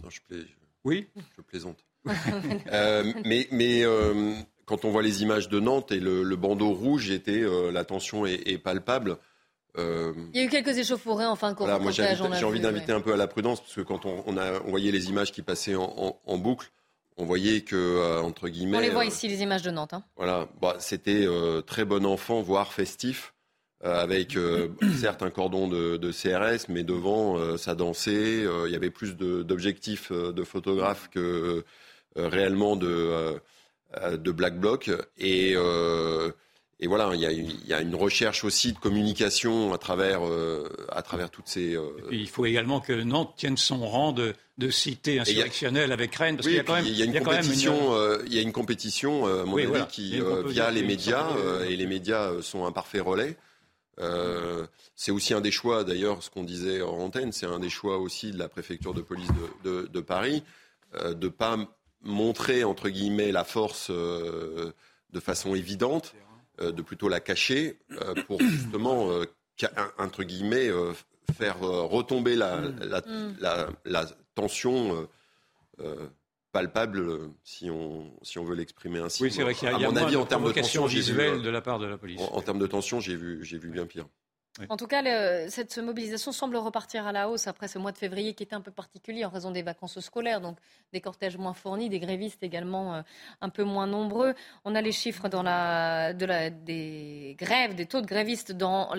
Non, je, plais, je, oui. je plaisante. euh, mais mais euh, quand on voit les images de Nantes et le, le bandeau rouge, était, euh, la tension est, est palpable. Euh, Il y a eu quelques échauffourées en fin de voilà, Moi, j'ai envie d'inviter ouais. un peu à la prudence, parce que quand on, on, a, on voyait les images qui passaient en, en, en boucle, on voyait que, euh, entre guillemets. On les voit ici, les images de Nantes. Hein. Voilà, bah, c'était très bon enfant, voire festif, avec certes un cordon de, de, CRS, mais devant, ça dansait. Il y avait plus d'objectifs de, de, photographes que réellement de, de Black Bloc. Et. Et voilà, il y, a, il y, a, une recherche aussi de communication à travers, euh, à travers toutes ces. Euh... il faut également que Nantes tienne son rang de, de cité insurrectionnelle a... avec Rennes, parce oui, qu'il y a quand même. Il y a une compétition, une... Euh, il y a une compétition, à mon oui, avis, voilà. qui euh, via les médias, et les médias sont un parfait relais. c'est aussi un des choix, d'ailleurs, ce qu'on disait en antenne, c'est un des choix aussi de la préfecture de police de, de, de Paris, de ne pas montrer entre guillemets la force de façon évidente euh, de plutôt la cacher euh, pour justement, euh, entre guillemets, faire retomber la, la, mm. la, la tension palpable, si on, si on veut l'exprimer ainsi. Oui, c'est vrai qu'il y a, à mon avis, en termes de tension, visuelle de la part de la police. En, en termes de tension, j'ai vu, j'ai vu bien pire. En tout cas, cette mobilisation semble repartir à la hausse après ce mois de février qui était un peu particulier en raison des vacances scolaires, donc des cortèges moins fournis, des grévistes également euh, un peu moins nombreux. On a les chiffres des grèves, des taux de grévistes dans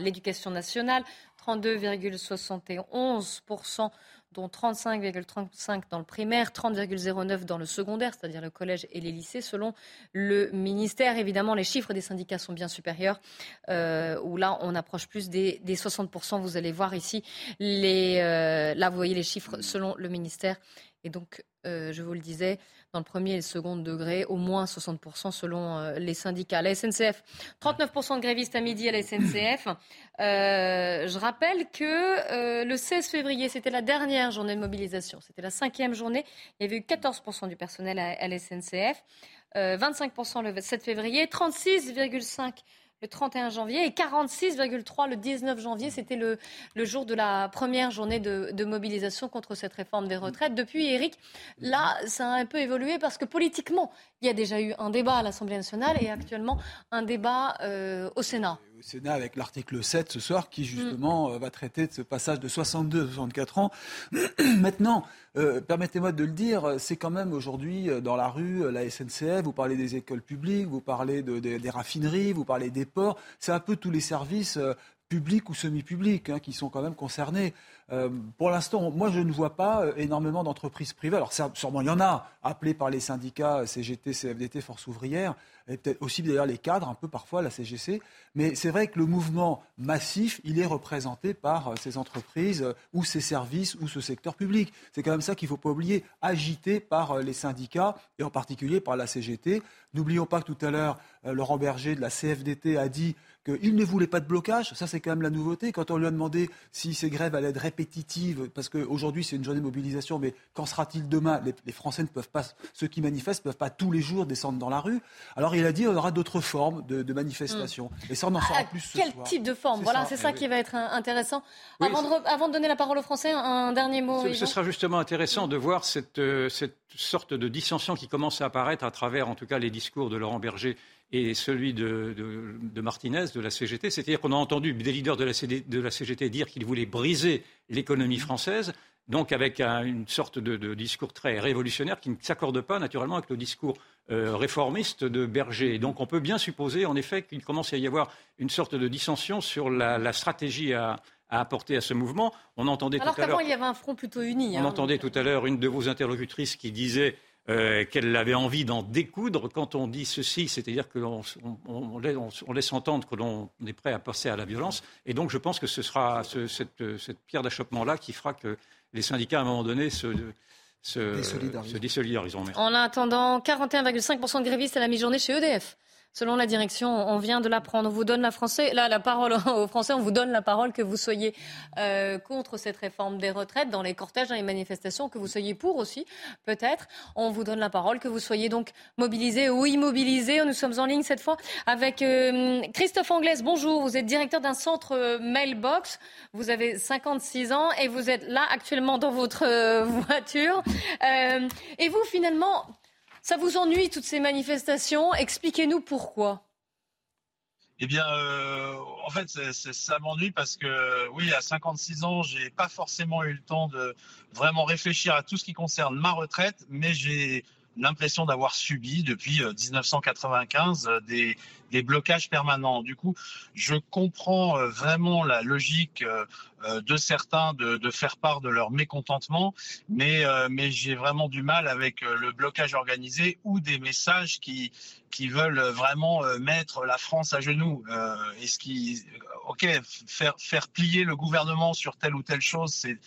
l'éducation nationale, 32,71% dont 35,35 dans le primaire, 30,09 dans le secondaire, c'est-à-dire le collège et les lycées, selon le ministère. Évidemment, les chiffres des syndicats sont bien supérieurs, euh, où là, on approche plus des, des 60%. Vous allez voir ici, euh, là, vous voyez les chiffres selon le ministère. Et donc, euh, je vous le disais, dans le premier et le second degré, au moins 60% selon euh, les syndicats. La SNCF, 39% de grévistes à midi à la SNCF. Euh, je rappelle que le 16 février, c'était la dernière journée de mobilisation. C'était la cinquième journée. Il y avait eu 14% du personnel à, à la SNCF, 25% le 7 février, 36,5% le 31 janvier et 46,3 le 19 janvier. C'était le, jour de la première journée de, de, mobilisation contre cette réforme des retraites. Depuis, Eric, là, ça a un peu évolué parce que politiquement, il y a déjà eu un débat à l'Assemblée nationale et actuellement un débat euh, au Sénat au Sénat avec l'article 7 ce soir qui justement mmh. va traiter de ce passage de 62 à 64 ans. Maintenant, euh, permettez-moi de le dire, c'est quand même aujourd'hui euh, dans la rue la SNCF, vous parlez des écoles publiques, vous parlez de, de, des raffineries, vous parlez des ports, c'est un peu tous les services euh, publics ou semi-publics hein, qui sont quand même concernés. Euh, pour l'instant, moi, je ne vois pas euh, énormément d'entreprises privées. Alors, sûrement, il y en a, appelées par les syndicats CGT, CFDT, Force ouvrière, et peut-être aussi d'ailleurs les cadres, un peu parfois, la CGC. Mais c'est vrai que le mouvement massif, il est représenté par euh, ces entreprises ou ces services ou ce secteur public. C'est quand même ça qu'il ne faut pas oublier, agité par les syndicats et en particulier par la CGT. N'oublions pas que tout à l'heure, Laurent Berger de la CFDT a dit qu'il ne voulait pas de blocage. Ça, c'est quand même la nouveauté. Quand on lui a demandé si ces grèves allaient être répétitives, parce qu'aujourd'hui, c'est une journée de mobilisation, mais qu'en sera-t-il demain? Les, les, Français ne peuvent pas, ceux qui manifestent ne peuvent pas tous les jours descendre dans la rue. Alors, il a dit qu'il y aura d'autres formes de, de manifestation. Mmh. Et ça, on en saura ah, plus ce Quel soir. type de forme? Voilà, c'est ça oui. qui va être intéressant. Oui, avant, de, avant, de, donner la parole aux Français, un, un dernier mot. Ce, ce, sera justement intéressant de voir cette, euh, cette sorte de dissension qui commence à apparaître à travers, en tout cas, les discours de Laurent Berger et celui de, de, de, Martinez, de la CGT. C'est-à-dire qu'on a entendu des leaders de la, CD, de la CGT dire qu'ils voulaient briser l'économie française, donc avec un, une sorte de, discours très révolutionnaire qui ne s'accorde pas naturellement avec le discours euh, réformiste de Berger. Donc on peut bien supposer en effet qu'il commence à y avoir une sorte de dissension sur la, la stratégie à, à apporter à ce mouvement. On entendait Alors tout à l'heure. il y avait un front plutôt uni. On hein. entendait tout à l'heure une de vos interlocutrices qui disait euh, qu'elle avait envie d'en découdre quand on dit ceci, c'est-à-dire qu'on on, on, on, laisse entendre que l'on est prêt à passer à la violence. Et donc je pense que ce sera ce, cette, cette, pierre d'achoppement-là qui fera que les syndicats, à un moment donné, se, se, se désolidariseront. En attendant, 41,5% de grévistes à la mi-journée chez EDF. Selon la direction, on vient de l'apprendre. On vous donne la, français, là, la parole aux Français, on vous donne la parole que vous soyez euh, contre cette réforme des retraites dans les cortèges, dans les manifestations, que vous soyez pour aussi, peut-être. On vous donne la parole, que vous soyez donc mobilisé ou immobilisé. Nous sommes en ligne cette fois avec euh, Christophe Anglaise. Bonjour, vous êtes directeur d'un centre euh, Mailbox. Vous avez 56 ans et vous êtes là actuellement dans votre voiture. et vous, finalement, ça vous ennuie toutes ces manifestations? Expliquez-nous pourquoi. Eh bien, euh, en fait, ça m'ennuie parce que, oui, à 56 ans, j'ai pas forcément eu le temps de vraiment réfléchir à tout ce qui concerne ma retraite, mais j'ai l'impression d'avoir subi depuis 1995 euh, euh, des, des, blocages permanents. Du coup, je comprends vraiment la logique de certains de, faire part de leur mécontentement, mais, mais j'ai vraiment du mal avec le blocage organisé ou des messages qui, qui veulent vraiment mettre la France à genoux. et ce qui, ok, faire, faire plier le gouvernement sur telle ou telle chose, c'est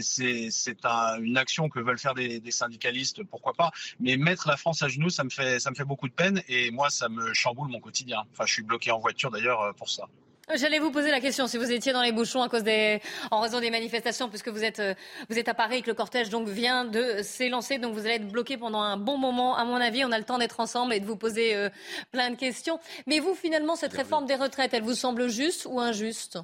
c'est une action que veulent faire des, des, syndicalistes, pourquoi pas. Mais mettre la France à genoux, ça me fait ça me fait beaucoup de peine et moi ça me chamboule mon quotidien. Enfin, je suis bloqué en voiture d'ailleurs pour ça. J'allais vous poser la question si vous étiez dans les bouchons à cause des, en raison des manifestations, puisque vous êtes, euh, vous êtes à Paris et que le cortège donc vient de s'élancer, donc vous allez être bloqué pendant un bon moment. À mon avis, on a le temps d'être ensemble et de vous poser euh, plein de questions. Mais vous, finalement, cette réforme des retraites, elle vous semble juste ou injuste?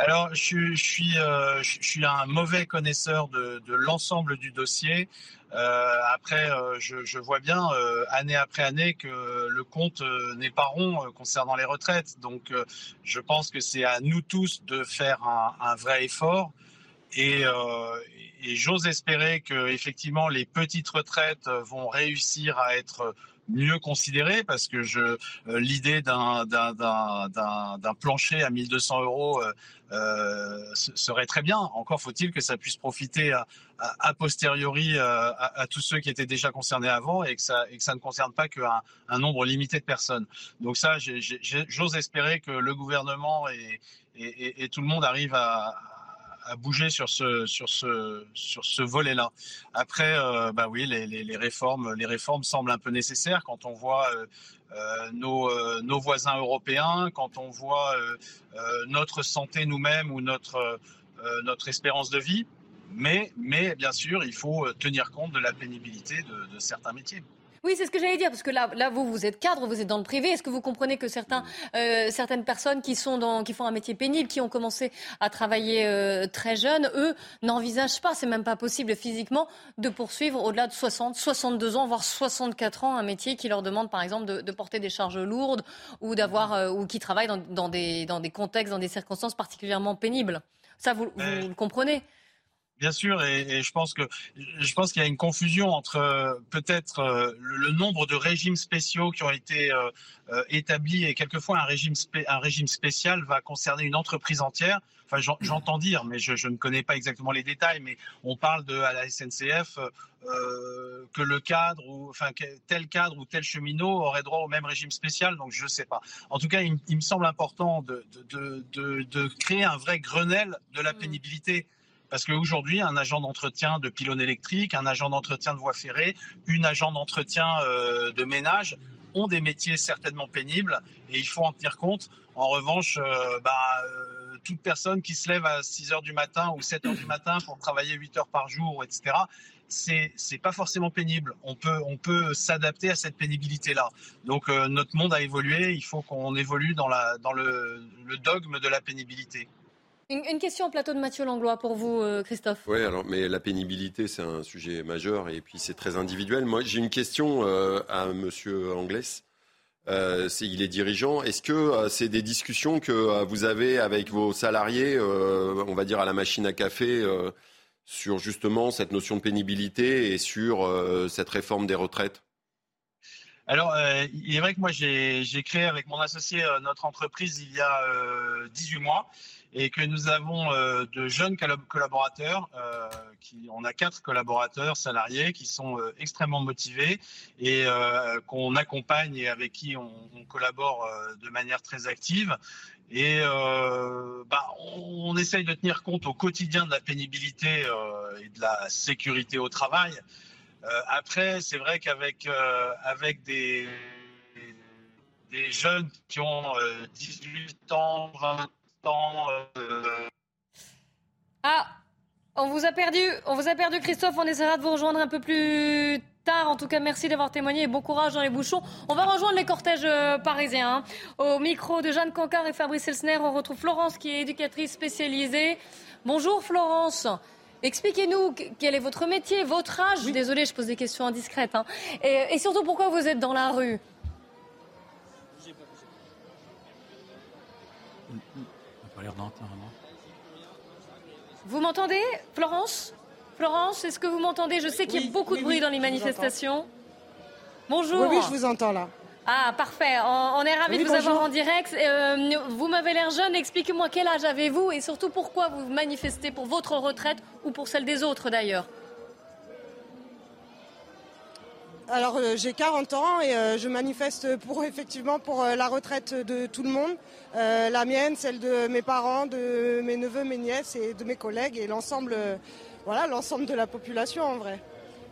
Alors, je, suis, euh, je, suis un mauvais connaisseur de, l'ensemble du dossier. Euh, après, euh, je, vois bien année après année que le compte n'est pas rond concernant les retraites. Donc, je pense que c'est à nous tous de faire un vrai effort. Et, et j'ose espérer que effectivement les petites retraites vont réussir à être mieux considéré parce que je euh, l'idée d'un d'un plancher à 1200 euros euh, euh serait très bien. Encore faut-il que ça puisse profiter à, à, posteriori euh, à, à, tous ceux qui étaient déjà concernés avant et que ça, et que ça ne concerne pas qu'un un nombre limité de personnes. Donc ça, j'ose espérer que le gouvernement et, et, et, tout le monde arrive à, à bouger sur ce sur ce sur ce volet-là. Après, euh, bah oui, les, les, réformes les réformes semblent un peu nécessaires quand on voit euh, euh nos, nos voisins européens, quand on voit notre santé nous-mêmes ou notre notre espérance de vie. Mais mais bien sûr, il faut tenir compte de la pénibilité de certains métiers. Oui, c'est ce que j'allais dire, parce que là, là, vous, vous êtes cadre, vous êtes dans le privé. Est-ce que vous comprenez que certains, euh, certaines personnes qui, sont dans, qui font un métier pénible, qui ont commencé à travailler euh, très jeunes, eux, n'envisagent pas, c'est même pas possible physiquement, de poursuivre au-delà de 60, 62 ans, voire 64 ans, un métier qui leur demande, par exemple, de, de porter des charges lourdes ou d'avoir, euh, ou qui travaillent dans, dans, des, dans des contextes, dans des circonstances particulièrement pénibles. Ça, vous, vous le comprenez? Bien sûr, et, et, je pense que je pense qu'il y a une confusion entre euh, peut-être euh, le, nombre de régimes spéciaux qui ont été euh, établis et quelquefois un régime un régime spécial va concerner une entreprise entière. Enfin, j'entends dire, mais je, je, ne connais pas exactement les détails, mais on parle de à la SNCF que le cadre ou enfin tel cadre ou tel cheminot aurait droit au même régime spécial. Donc je sais pas. En tout cas, il, il me semble important de, de, de, de, créer un vrai Grenelle de la mmh. Parce qu'aujourd'hui, un agent d'entretien de pylône électrique, un agent d'entretien de voie ferrée, une agent d'entretien euh, de ménage ont des métiers certainement pénibles et il faut en tenir compte. En revanche, euh, bah, euh, toute personne qui se lève à 6 heures du matin ou 7 heures du matin pour travailler 8 heures par jour, etc., c'est c'est pas forcément pénible. On peut on peut s'adapter à cette pénibilité là. Donc notre monde a évolué. Il faut qu'on évolue dans la dans le dogme de la pénibilité. Une, question au plateau de Mathieu Langlois pour vous, euh, Christophe. Oui, alors, mais la pénibilité, c'est un sujet majeur et puis c'est très individuel. Moi, j'ai une question euh, à Monsieur Anglès. Euh, il est dirigeant. Est-ce que c'est des discussions que vous avez avec vos salariés, on va dire à la machine à café, sur justement cette notion de pénibilité et sur cette réforme des retraites? Alors, il est vrai que moi, j'ai créé avec mon associé notre entreprise il y a 18 mois et que nous avons euh, de jeunes collaborateurs. Euh, qui, on a quatre collaborateurs salariés qui sont euh, extrêmement motivés et euh, qu'on accompagne et avec qui on, on collabore euh, de manière très active. Et bah, on, essaye de tenir compte au quotidien de la pénibilité et de la sécurité au travail. Après, c'est vrai qu'avec avec des des jeunes qui ont 18 ans, 20 ans. Ah, on vous a perdu, on vous a perdu Christophe, on essaiera de vous rejoindre un peu plus tard. En tout cas, merci d'avoir témoigné et bon courage dans les bouchons. On va rejoindre les cortèges euh, parisiens. Hein. Au micro de Jeanne Cancard et Fabrice Elsner, on retrouve Florence qui est éducatrice spécialisée. Bonjour Florence. Expliquez-nous quel est votre métier, votre âge. Désolée, je pose des questions indiscrètes. Hein. Et, surtout, pourquoi vous êtes dans la rue? D'entendre. Vous m'entendez, Florence? Florence, est-ce que vous m'entendez? Je sais qu'il y a beaucoup de bruit dans les manifestations. Bonjour. Oui, je vous entends là. Ah, parfait. On, est ravis de vous avoir en direct. Euh, vous m'avez l'air jeune. Expliquez-moi quel âge avez-vous et surtout pourquoi vous manifestez pour votre retraite ou pour celle des autres d'ailleurs. Alors euh, j'ai 40 ans et euh, je manifeste pour effectivement pour la retraite de tout le monde, la mienne, celle de mes parents, de mes neveux, mes nièces et de mes collègues et l'ensemble voilà, l'ensemble de la population en vrai.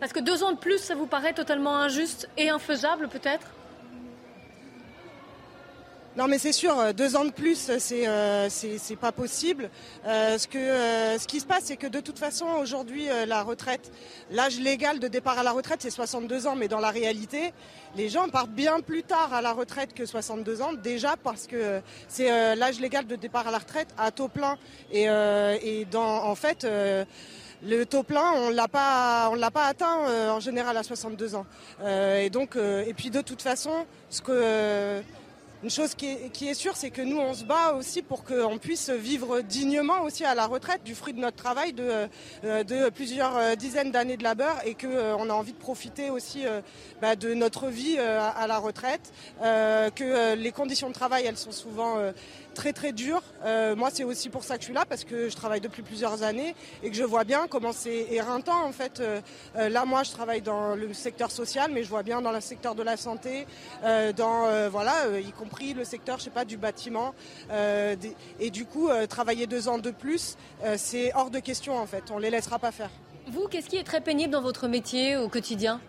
Parce que deux ans de plus, ça vous paraît totalement injuste et infaisable peut-être? Non mais c'est sûr, euh, deux ans de plus, c'est euh, pas possible. Euh, ce que ce qui se passe, c'est que de toute façon aujourd'hui la retraite, l'âge légal de départ à la retraite, c'est 62 ans, mais dans la réalité, les gens partent bien plus tard à la retraite que 62 ans, déjà parce que c'est l'âge légal de départ à la retraite à taux plein et, et dans en fait le taux plein, on l'a pas, on l'a pas atteint euh, en général à 62 ans. Euh, et donc, euh, et puis de toute façon, ce que une chose qui est, sûre, c'est que nous, on se bat aussi pour qu'on puisse vivre dignement aussi à la retraite du fruit de notre travail de, de plusieurs dizaines d'années de labeur et qu'on a envie de profiter aussi bah, de notre vie à, la retraite, que les conditions de travail, elles sont souvent très très dur. Euh, moi, c'est aussi pour ça que je suis là, parce que je travaille depuis plusieurs années et que je vois bien comment c'est éreintant en fait. Euh, euh, là, moi, je travaille dans le secteur social, mais je vois bien dans le secteur de la santé, dans voilà, y compris le secteur, je sais pas, du bâtiment. et du coup, travailler deux ans de plus, c'est hors de question en fait. On les laissera pas faire. Vous, qu'est-ce qui est très pénible dans votre métier au quotidien?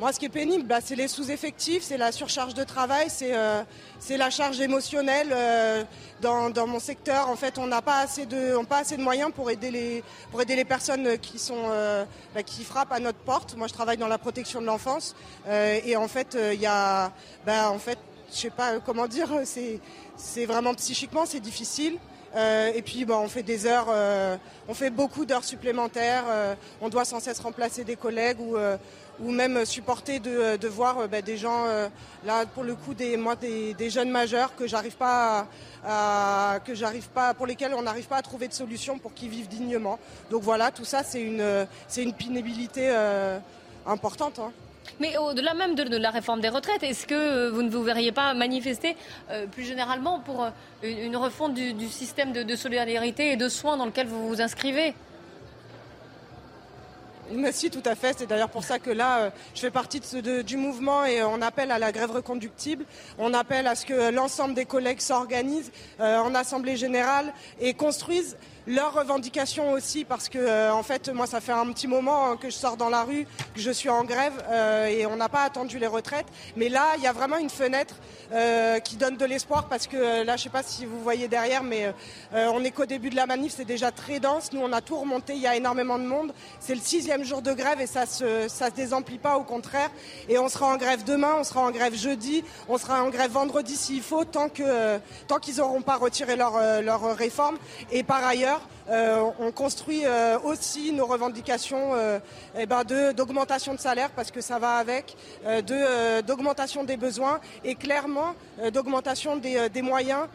Moi, ce qui est pénible, bah, c'est les sous-effectifs, c'est la surcharge de travail, c'est euh, la charge émotionnelle. Euh, dans, mon secteur, en fait, on n'a pas, assez de, pas assez de moyens pour aider les, pour aider les personnes qui, sont, euh, bah, qui frappent à notre porte. Moi, je travaille dans la protection de l'enfance. et en fait, il y a, bah, en fait, je sais pas comment dire, c'est vraiment psychiquement, c'est difficile. et puis on fait des heures, on fait beaucoup d'heures supplémentaires. on doit sans cesse remplacer des collègues ou, ou même supporter de, voir euh, bah, des gens, euh, là pour le coup des, moi, des, jeunes majeurs que j'arrive pas pour lesquels on n'arrive pas à trouver de solution pour qu'ils vivent dignement. Donc voilà, tout ça c'est une, c'est pénibilité euh, importante. Hein. Mais au-delà même de, la réforme des retraites, est-ce que vous ne vous verriez pas manifester plus généralement pour une, refonte du, système de, solidarité et de soins dans lequel vous vous inscrivez? Si, tout à fait. C'est d'ailleurs pour ça que là, euh, je fais partie du mouvement et on appelle à la grève reconductible. On appelle à ce que l'ensemble des collègues s'organisent euh, en assemblée générale et construisent leurs revendications aussi parce que euh, en fait moi ça fait un petit moment hein, que je sors dans la rue, que je suis en grève et on n'a pas attendu les retraites. Mais là il y a vraiment une fenêtre qui donne de l'espoir parce que là je sais pas si vous voyez derrière mais on est qu'au début de la manif, c'est déjà très dense. Nous on a tout remonté, il y a énormément de monde. C'est le sixième jour de grève et ça se, ça se désemplit pas, au contraire. Et on sera en grève demain, on sera en grève jeudi, on sera en grève vendredi s'il faut, tant que tant qu'ils n'auront pas retiré leur, euh, leur réforme. Et par ailleurs, euh, on construit euh, aussi nos revendications eh ben d'augmentation de salaire parce que ça va avec, d'augmentation des besoins et clairement d'augmentation des, moyens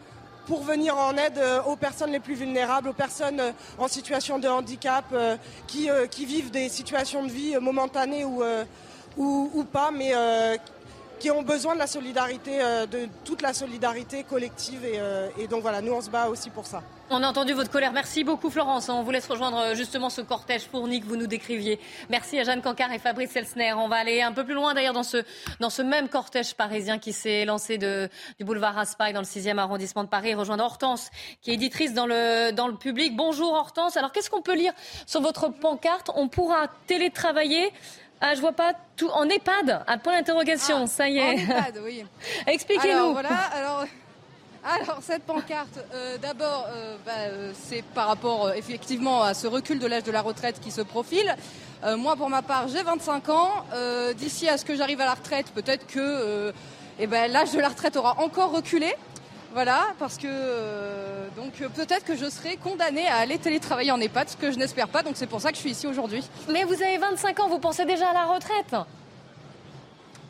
pour venir en aide euh, aux personnes les plus vulnérables, aux personnes euh, en situation de handicap, euh, qui, vivent des situations de vie momentanées ou, ou, ou pas, mais qui ont besoin de la solidarité, de toute la solidarité collective. Et, et donc voilà, nous on se bat aussi pour ça. On a entendu votre colère. Merci beaucoup, Florence. On vous laisse rejoindre euh, justement ce cortège fourni que vous nous décriviez. Merci à Jeanne Cancard et Fabrice Elsner. On va aller un peu plus loin d'ailleurs dans ce, dans ce même cortège parisien qui s'est lancé de, du boulevard Raspail dans le 6e arrondissement de Paris. Rejoindre Hortense, qui est éditrice dans le, dans le public. Bonjour Hortense. Alors qu'est-ce qu'on peut lire sur votre pancarte? On pourra télétravailler Ah, je vois pas tout. En EHPAD, un point d'interrogation, ah, ça y est. En EHPAD, oui. Expliquez-nous. Voilà, alors. Alors cette pancarte, euh, d'abord, euh, bah, euh, c'est par rapport effectivement à ce recul de l'âge de la retraite qui se profile. moi, pour ma part, j'ai 25 ans. D'ici à ce que j'arrive à la retraite, peut-être que eh ben, l'âge de la retraite aura encore reculé. Voilà, parce que donc peut-être que je serai condamnée à aller télétravailler en EHPAD, ce que je n'espère pas. Donc c'est pour ça que je suis ici aujourd'hui. Mais vous avez 25 ans, vous pensez déjà à la retraite?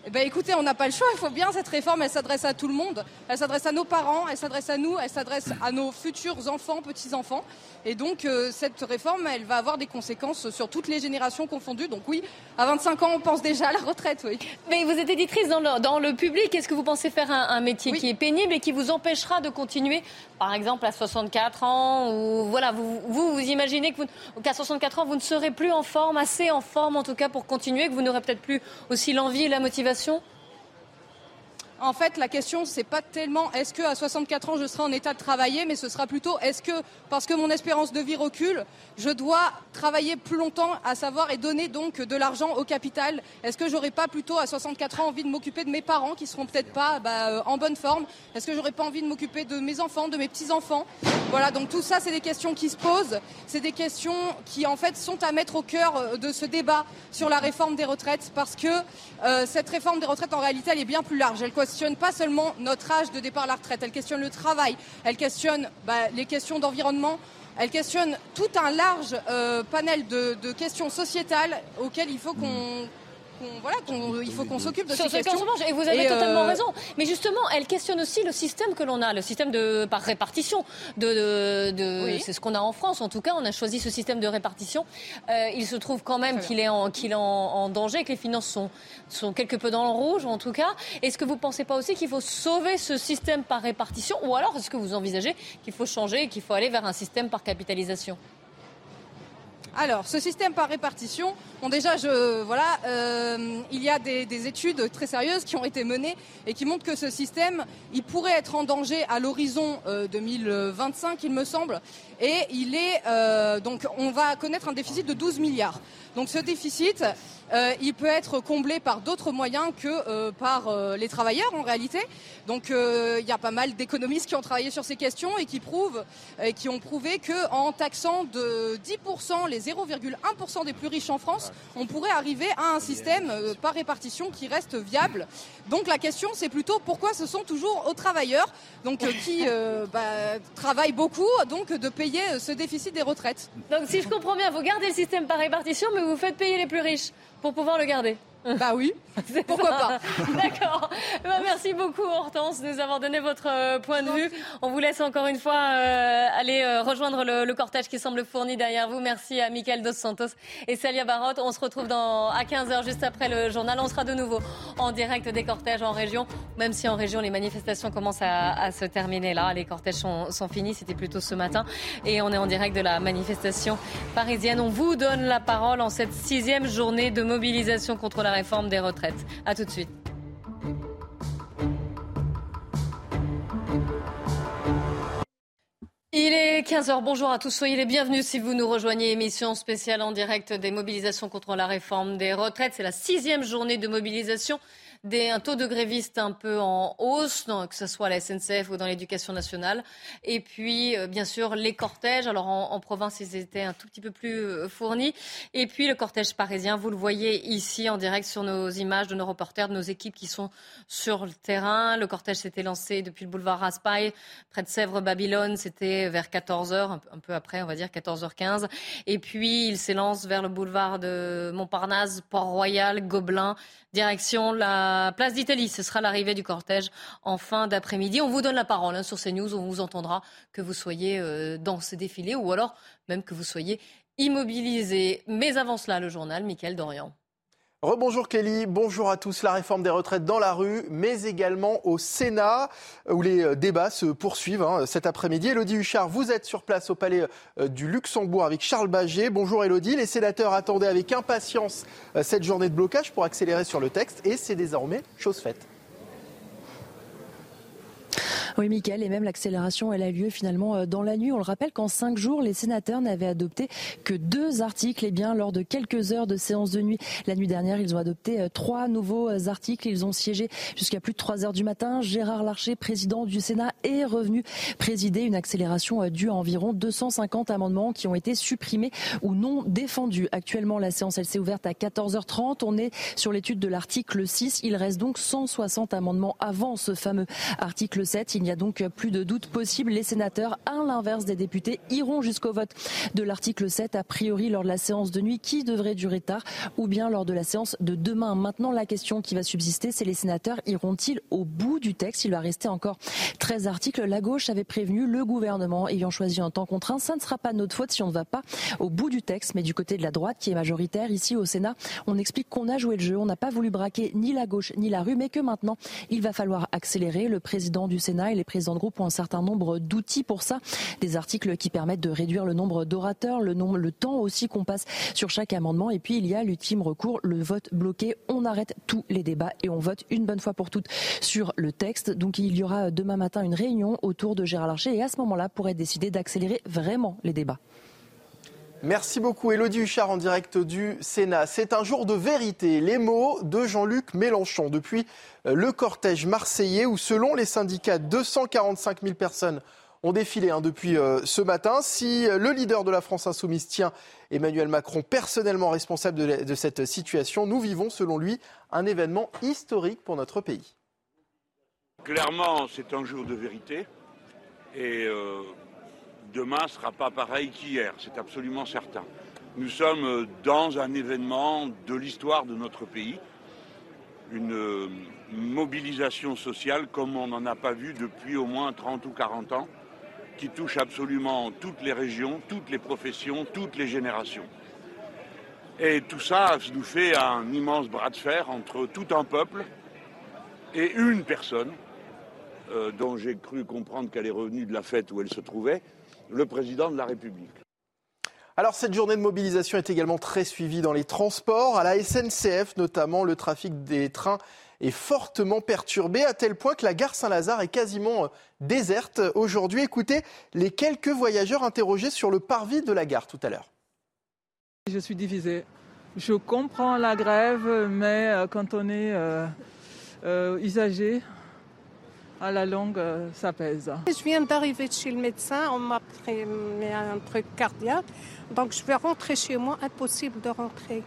Eh ben, écoutez, on n'a pas le choix. Il faut bien cette réforme. Elle s'adresse à tout le monde. Elle s'adresse à nos parents. Elle s'adresse à nous. Elle s'adresse à nos futurs enfants, petits enfants. Et donc euh, cette réforme, elle va avoir des conséquences sur toutes les générations confondues. Donc oui, à 25 ans, on pense déjà à la retraite. Oui. Mais vous êtes éditrice dans le, dans le public. Est-ce que vous pensez faire un, métier qui est pénible et qui vous empêchera de continuer, par exemple à 64 ans ou voilà, vous vous, vous imaginez qu'à 64 ans, vous ne serez plus en forme, assez en forme en tout cas pour continuer, que vous n'aurez peut-être plus aussi l'envie et la motivation? En fait, la question, c'est pas tellement est-ce que à 64 ans je serai en état de travailler, mais ce sera plutôt est-ce que, parce que mon espérance de vie recule, je dois travailler plus longtemps, à savoir et donner donc de l'argent au capital. Est-ce que j'aurais pas plutôt à 64 ans envie de m'occuper de mes parents qui seront peut-être pas bah, euh, en bonne forme? Est-ce que j'aurais pas envie de m'occuper de mes enfants, de mes petits enfants Voilà, donc tout ça, c'est des questions qui se posent. C'est des questions qui en fait sont à mettre au cœur euh, de ce débat sur la réforme des retraites, parce que euh, cette réforme des retraites en réalité, elle est bien plus large. Questionne pas seulement notre âge de départ à la retraite, elle questionne le travail, elle questionne bah, les questions d'environnement, elle questionne tout un large euh, panel de, de, questions sociétales auxquelles il faut qu'on voilà, il faut qu'on s'occupe de ces questions. Et vous avez totalement euh, raison. Mais justement, elle questionne aussi le système que l'on a, le système de par répartition. De, de, c'est ce qu'on a en France. En tout cas, on a choisi ce système de répartition. Euh, il se trouve quand même qu'il est en qu'il est en, danger, que les finances sont sont quelque peu dans le rouge, en tout cas. Est-ce que vous ne pensez pas aussi qu'il faut sauver ce système par répartition, ou alors est-ce que vous envisagez qu'il faut changer et qu'il faut aller vers un système par capitalisation? Alors, ce système par répartition, bon déjà, voilà, euh, il y a des, études très sérieuses qui ont été menées et qui montrent que ce système, pourrait être en danger à l'horizon 2025, euh, il me semble, et il est euh, donc, on va connaître un déficit de 12 milliards. Donc, ce déficit, euh, il peut être comblé par d'autres moyens que euh, par euh, les travailleurs en réalité. Donc il y a pas mal d'économistes qui ont travaillé sur ces questions et qui ont prouvé que en taxant de 10% les 0,1% des plus riches en France, on pourrait arriver à un système par répartition qui reste viable. Donc la question c'est plutôt pourquoi ce sont toujours aux travailleurs qui bah, travaillent beaucoup de payer ce déficit des retraites. Donc si je comprends bien, vous gardez le système par répartition vous faites payer les plus riches pour pouvoir le garder. Bah oui, pourquoi pas. D'accord. Bah, merci beaucoup Hortense de nous avoir donné votre euh, point de vue. On vous laisse encore une fois euh, aller euh, rejoindre le, cortège qui semble fourni derrière vous. Merci à Michael Dos Santos et Salia Barotte. On se retrouve dans, à 15h juste après le journal. On sera de nouveau en direct des cortèges en région, même si en région les manifestations commencent à, se terminer là. Les cortèges sont, sont finis, c'était plutôt ce matin. Et on est en direct de la manifestation parisienne. On vous donne la parole en cette sixième journée de mobilisation contre la réforme des retraites. A tout de suite. Il est 15h, bonjour à tous, soyez les bienvenus si vous nous rejoignez. Émission spéciale en direct des mobilisations contre la réforme des retraites. C'est la sixième journée de mobilisation des, un taux de grévistes un peu en hausse, que ce soit à la SNCF ou dans l'éducation nationale. Et puis, euh, bien sûr, les cortèges. Alors, en, province, ils étaient un tout petit peu plus euh, fournis. Et puis, le cortège parisien, vous le voyez ici en direct sur nos images de nos reporters, de nos équipes qui sont sur le terrain. Le cortège s'était lancé depuis le boulevard Raspail, près de Sèvres-Babylone. C'était vers 14h, un peu après, on va dire 14h15. Et puis, il s'élance vers le boulevard de Montparnasse, Port-Royal, Gobelin, direction la place d'Italie. Ce sera l'arrivée du cortège en fin d'après-midi. On vous donne la parole hein, sur CNews. On vous entendra que vous soyez euh, dans ce défilé ou alors même que vous soyez immobilisé. Mais avant cela, le journal, Mickaël Dorian. Rebonjour Kelly, bonjour à tous. La réforme des retraites dans la rue, mais également au Sénat, où les euh, débats se poursuivent hein, cet après-midi. Elodie Huchard, vous êtes sur place au Palais euh, du Luxembourg avec Charles Baget. Bonjour Elodie. Les sénateurs attendaient avec impatience euh, cette journée de blocage pour accélérer sur le texte, et c'est désormais chose faite. Oui, Michael, et même l'accélération, elle a lieu finalement euh, dans la nuit. On le rappelle qu'en cinq jours, les sénateurs n'avaient adopté que deux articles. Et eh bien, lors de quelques heures de séance de nuit, la nuit dernière, ils ont adopté euh, trois nouveaux euh, articles. Ils ont siégé jusqu'à plus de trois heures du matin. Gérard Larcher, président du Sénat, est revenu présider une accélération due à environ 250 amendements qui ont été supprimés ou non défendus. Actuellement, la séance, elle s'est ouverte à 14h30. On est sur l'étude de l'article 6. Il reste donc 160 amendements avant ce fameux article 7. Il n'y a donc plus de doute possible. Les sénateurs, à l'inverse des députés, iront jusqu'au vote de l'article 7, a priori lors de la séance de nuit qui devrait durer tard, ou bien lors de la séance de demain. Maintenant, la question qui va subsister, c'est les sénateurs iront-ils au bout du texte? Il va rester encore 13 articles. La gauche avait prévenu le gouvernement ayant choisi un temps contraint. Ça ne sera pas notre faute si on ne va pas au bout du texte, mais du côté de la droite qui est majoritaire ici au Sénat, on explique qu'on a joué le jeu, on n'a pas voulu braquer ni la gauche ni la rue, mais que maintenant il va falloir accélérer. Le président du Sénat et les présidents de groupe ont un certain nombre d'outils pour ça, des articles qui permettent de réduire le nombre d'orateurs, le, le temps aussi qu'on passe sur chaque amendement. Et puis il y a l'ultime recours, le vote bloqué. On arrête tous les débats et on vote une bonne fois pour toutes sur le texte. Donc il y aura demain matin une réunion autour de Gérard Larcher et à ce moment-là pourrait décider d'accélérer vraiment les débats. Merci beaucoup Elodie Huchard en direct du Sénat. C'est un jour de vérité. Les mots de Jean-Luc Mélenchon depuis euh, le cortège marseillais où selon les syndicats 245 000 personnes ont défilé hein, depuis euh, ce matin. Si euh, le leader de la France insoumise tient Emmanuel Macron personnellement responsable de, cette situation, nous vivons selon lui un événement historique pour notre pays. Clairement, c'est un jour de vérité et demain ne sera pas pareil qu'hier, c'est absolument certain. Nous sommes dans un événement de l'histoire de notre pays, une euh, mobilisation sociale comme on n'en a pas vu depuis au moins 30 ou 40 ans, qui touche absolument toutes les régions, toutes les professions, toutes les générations. Et tout ça nous fait un immense bras de fer entre tout un peuple et une personne, euh, dont j'ai cru comprendre qu'elle est revenue de la fête où elle se trouvait, le président de la République. Alors cette journée de mobilisation est également très suivie dans les transports. À la SNCF notamment, le trafic des trains est fortement perturbé à tel point que la gare Saint-Lazare est quasiment euh, déserte aujourd'hui. Écoutez les quelques voyageurs interrogés sur le parvis de la gare tout à l'heure. Je suis divisée. Je comprends la grève, mais euh, quand on est euh, usagé, à la longue, euh, ça pèse. Je viens d'arriver chez le médecin, on m'a pris un truc cardiaque, donc je vais rentrer chez moi, impossible de rentrer.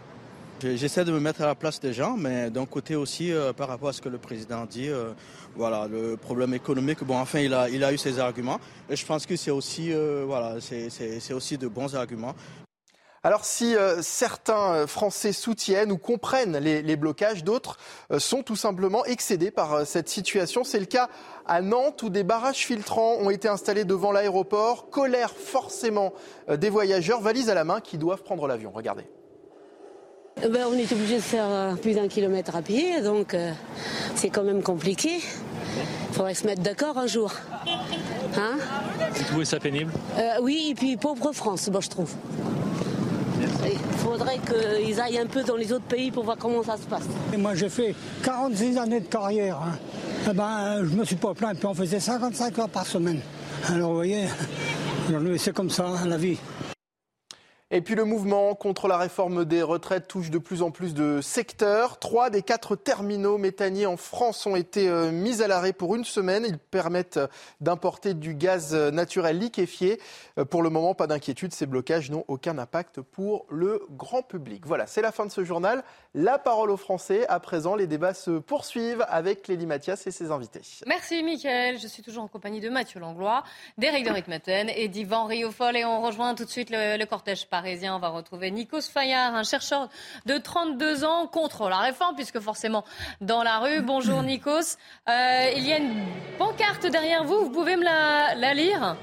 J'essaie de me mettre à la place des gens, mais d'un côté aussi, euh, par rapport à ce que le président dit, euh, voilà, le problème économique, bon, enfin, il a, il a eu ses arguments. Et je pense que c'est aussi, voilà, c'est aussi de bons arguments. Alors si euh, certains euh, Français soutiennent ou comprennent les, blocages, d'autres euh, sont tout simplement excédés par cette situation. C'est le cas à Nantes où des barrages filtrants ont été installés devant l'aéroport. Colère forcément des voyageurs, valises à la main, qui doivent prendre l'avion. Regardez. Eh ben, on est obligé de faire plus d'un kilomètre à pied, donc c'est quand même compliqué. Il faudrait se mettre d'accord un jour. Hein? Vous trouvez ça pénible? Oui, et puis pauvre France, moi je trouve. Il faudrait qu'ils aillent un peu dans les autres pays pour voir comment ça se passe. moi j'ai fait 46 années de carrière. Hein. Eh ben, je me suis pas plaint, puis on faisait 55 heures par semaine. Alors vous voyez, c'est comme ça, la vie. Et puis le mouvement contre la réforme des retraites touche de plus en plus de secteurs. Trois des quatre terminaux méthaniers en France ont été euh, mis à l'arrêt pour une semaine. Ils permettent d'importer du gaz naturel liquéfié. Euh, pour le moment, pas d'inquiétude, ces blocages n'ont aucun impact pour le grand public. Voilà, c'est la fin de ce journal. La parole aux Français. À présent, les débats se poursuivent avec Lélie Mathias et ses invités. Merci Mickaël. Je suis toujours en compagnie de Mathieu Langlois, d'Éric de Ritmaten et d'Yvan Riofol. Et on rejoint tout de suite le, cortège par on va retrouver Nikos Fayard, un chercheur de 32 ans contre la réforme, puisque forcément dans la rue. Bonjour Nikos. Euh, il y a une pancarte derrière vous, vous pouvez me la lire?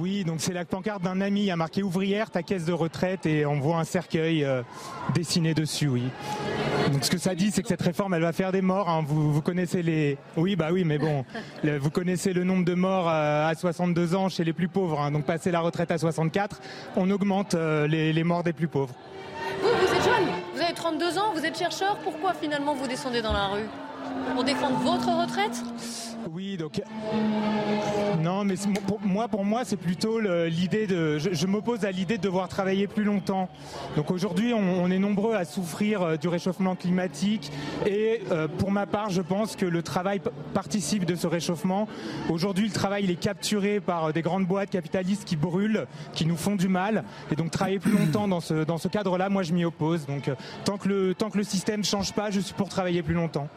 Oui, donc c'est la pancarte d'un ami, il y a marqué ouvrière, ta caisse de retraite, et on voit un cercueil euh, dessiné dessus, oui. Donc ce que ça dit, c'est que cette réforme, elle va faire des morts. Hein. Vous, vous, connaissez les... Oui, bah oui, mais bon, vous connaissez le nombre de morts euh, à 62 ans chez les plus pauvres. Hein. Donc passer la retraite à 64, on augmente euh, les, les morts des plus pauvres. Vous, vous êtes jeune, vous avez 32 ans, vous êtes chercheur, pourquoi finalement vous descendez dans la rue? Pour défendre votre retraite oui, donc non, mais pour moi, pour moi, c'est plutôt l'idée de. Je, m'oppose à l'idée de devoir travailler plus longtemps. Donc aujourd'hui, on, est nombreux à souffrir euh, du réchauffement climatique, et euh, pour ma part, je pense que le travail participe de ce réchauffement. Aujourd'hui, le travail il est capturé par euh, des grandes boîtes capitalistes qui brûlent, qui nous font du mal, et donc travailler plus longtemps dans ce dans ce cadre-là, moi, je m'y oppose. Donc tant que le tant que le système change pas, je suis pour travailler plus longtemps.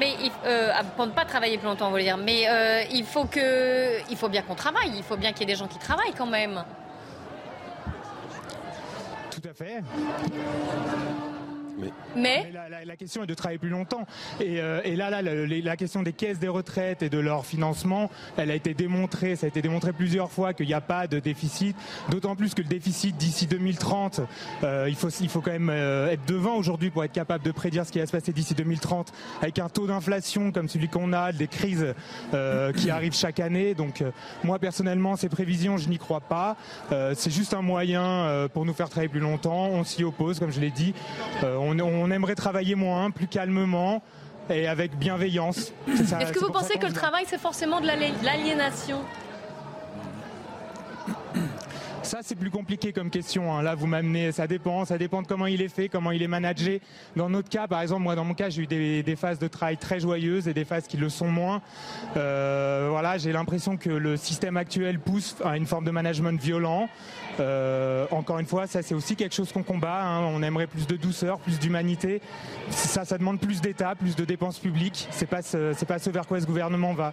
Mais euh, pour ne pas travailler plus longtemps, vous voulez dire. Mais euh, il faut que, il faut bien qu'on travaille. Il faut bien qu'il y ait des gens qui travaillent quand même. Tout à fait. Mais, la, question est de travailler plus longtemps. Et, euh, là, là la, question des caisses des retraites et de leur financement, elle a été démontrée, ça a été démontré plusieurs fois qu'il n'y a pas de déficit. D'autant plus que le déficit d'ici 2030, euh, il, faut, il faut quand même euh, être devant aujourd'hui pour être capable de prédire ce qui va se passer d'ici 2030, avec un taux d'inflation comme celui qu'on a, des crises qui arrivent chaque année. Donc moi personnellement, ces prévisions, je n'y crois pas. C'est juste un moyen pour nous faire travailler plus longtemps. On s'y oppose, comme je l'ai dit on, aimerait travailler moins, plus calmement et avec bienveillance. Est-ce que vous pensez que le travail, c'est forcément de l'aliénation? Ça, c'est plus compliqué comme question. Hein. Là, vous m'amenez, ça dépend, ça dépend de comment il est fait, comment il est managé. Dans notre cas, par exemple, moi, dans mon cas, j'ai eu des, phases de travail très joyeuses et des phases qui le sont moins. Euh, voilà, j'ai l'impression que le système actuel pousse à une forme de management violent. Euh, encore une fois, ça, c'est aussi quelque chose qu'on combat. Hein. On aimerait plus de douceur, plus d'humanité. Ça, ça demande plus d'État, plus de dépenses publiques. C'est pas, c'est pas ce vers quoi ce gouvernement va.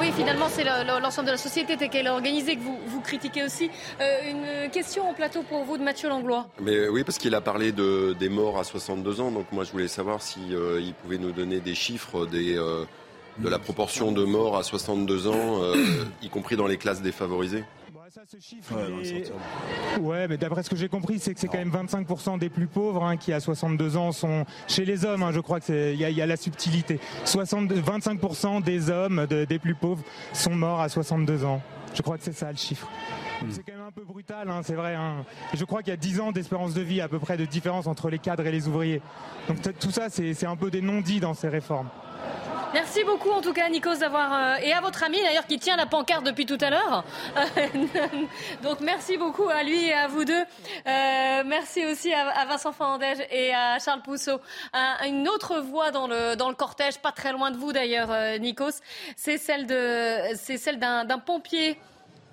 Oui, finalement, c'est l'ensemble de la société telle qu'elle est organisée que vous, vous critiquez aussi. Euh, une question en plateau pour vous de Mathieu Langlois. Mais oui, parce qu'il a parlé de, des morts à 62 ans. Donc moi, je voulais savoir s'il si, euh, pouvait nous donner des chiffres des, euh, de la proportion de morts à 62 ans, y compris dans les classes défavorisées ce chiffre, ouais, mais d'après ce que j'ai compris, c'est que c'est quand même 25% des plus pauvres hein, qui à 62 ans sont chez les hommes. Hein, je crois que il y, a la subtilité. 25% des hommes des plus pauvres sont morts à 62 ans. Je crois que c'est ça le chiffre. Hmm. C'est quand même un peu brutal, hein, c'est vrai. je crois qu'il y a 10 ans d'espérance de vie à peu près de différence entre les cadres et les ouvriers. Donc tout ça, c'est un peu des non-dits dans ces réformes. Merci beaucoup en tout cas Nikos d'avoir euh, et à votre ami d'ailleurs qui tient la pancarte depuis tout à l'heure. Donc merci beaucoup à lui et à vous deux. Euh, merci aussi à, Vincent Fandège et à Charles Pousseau. une autre voix dans le dans le cortège, pas très loin de vous d'ailleurs, euh, Nikos, c'est celle de c'est celle d'un pompier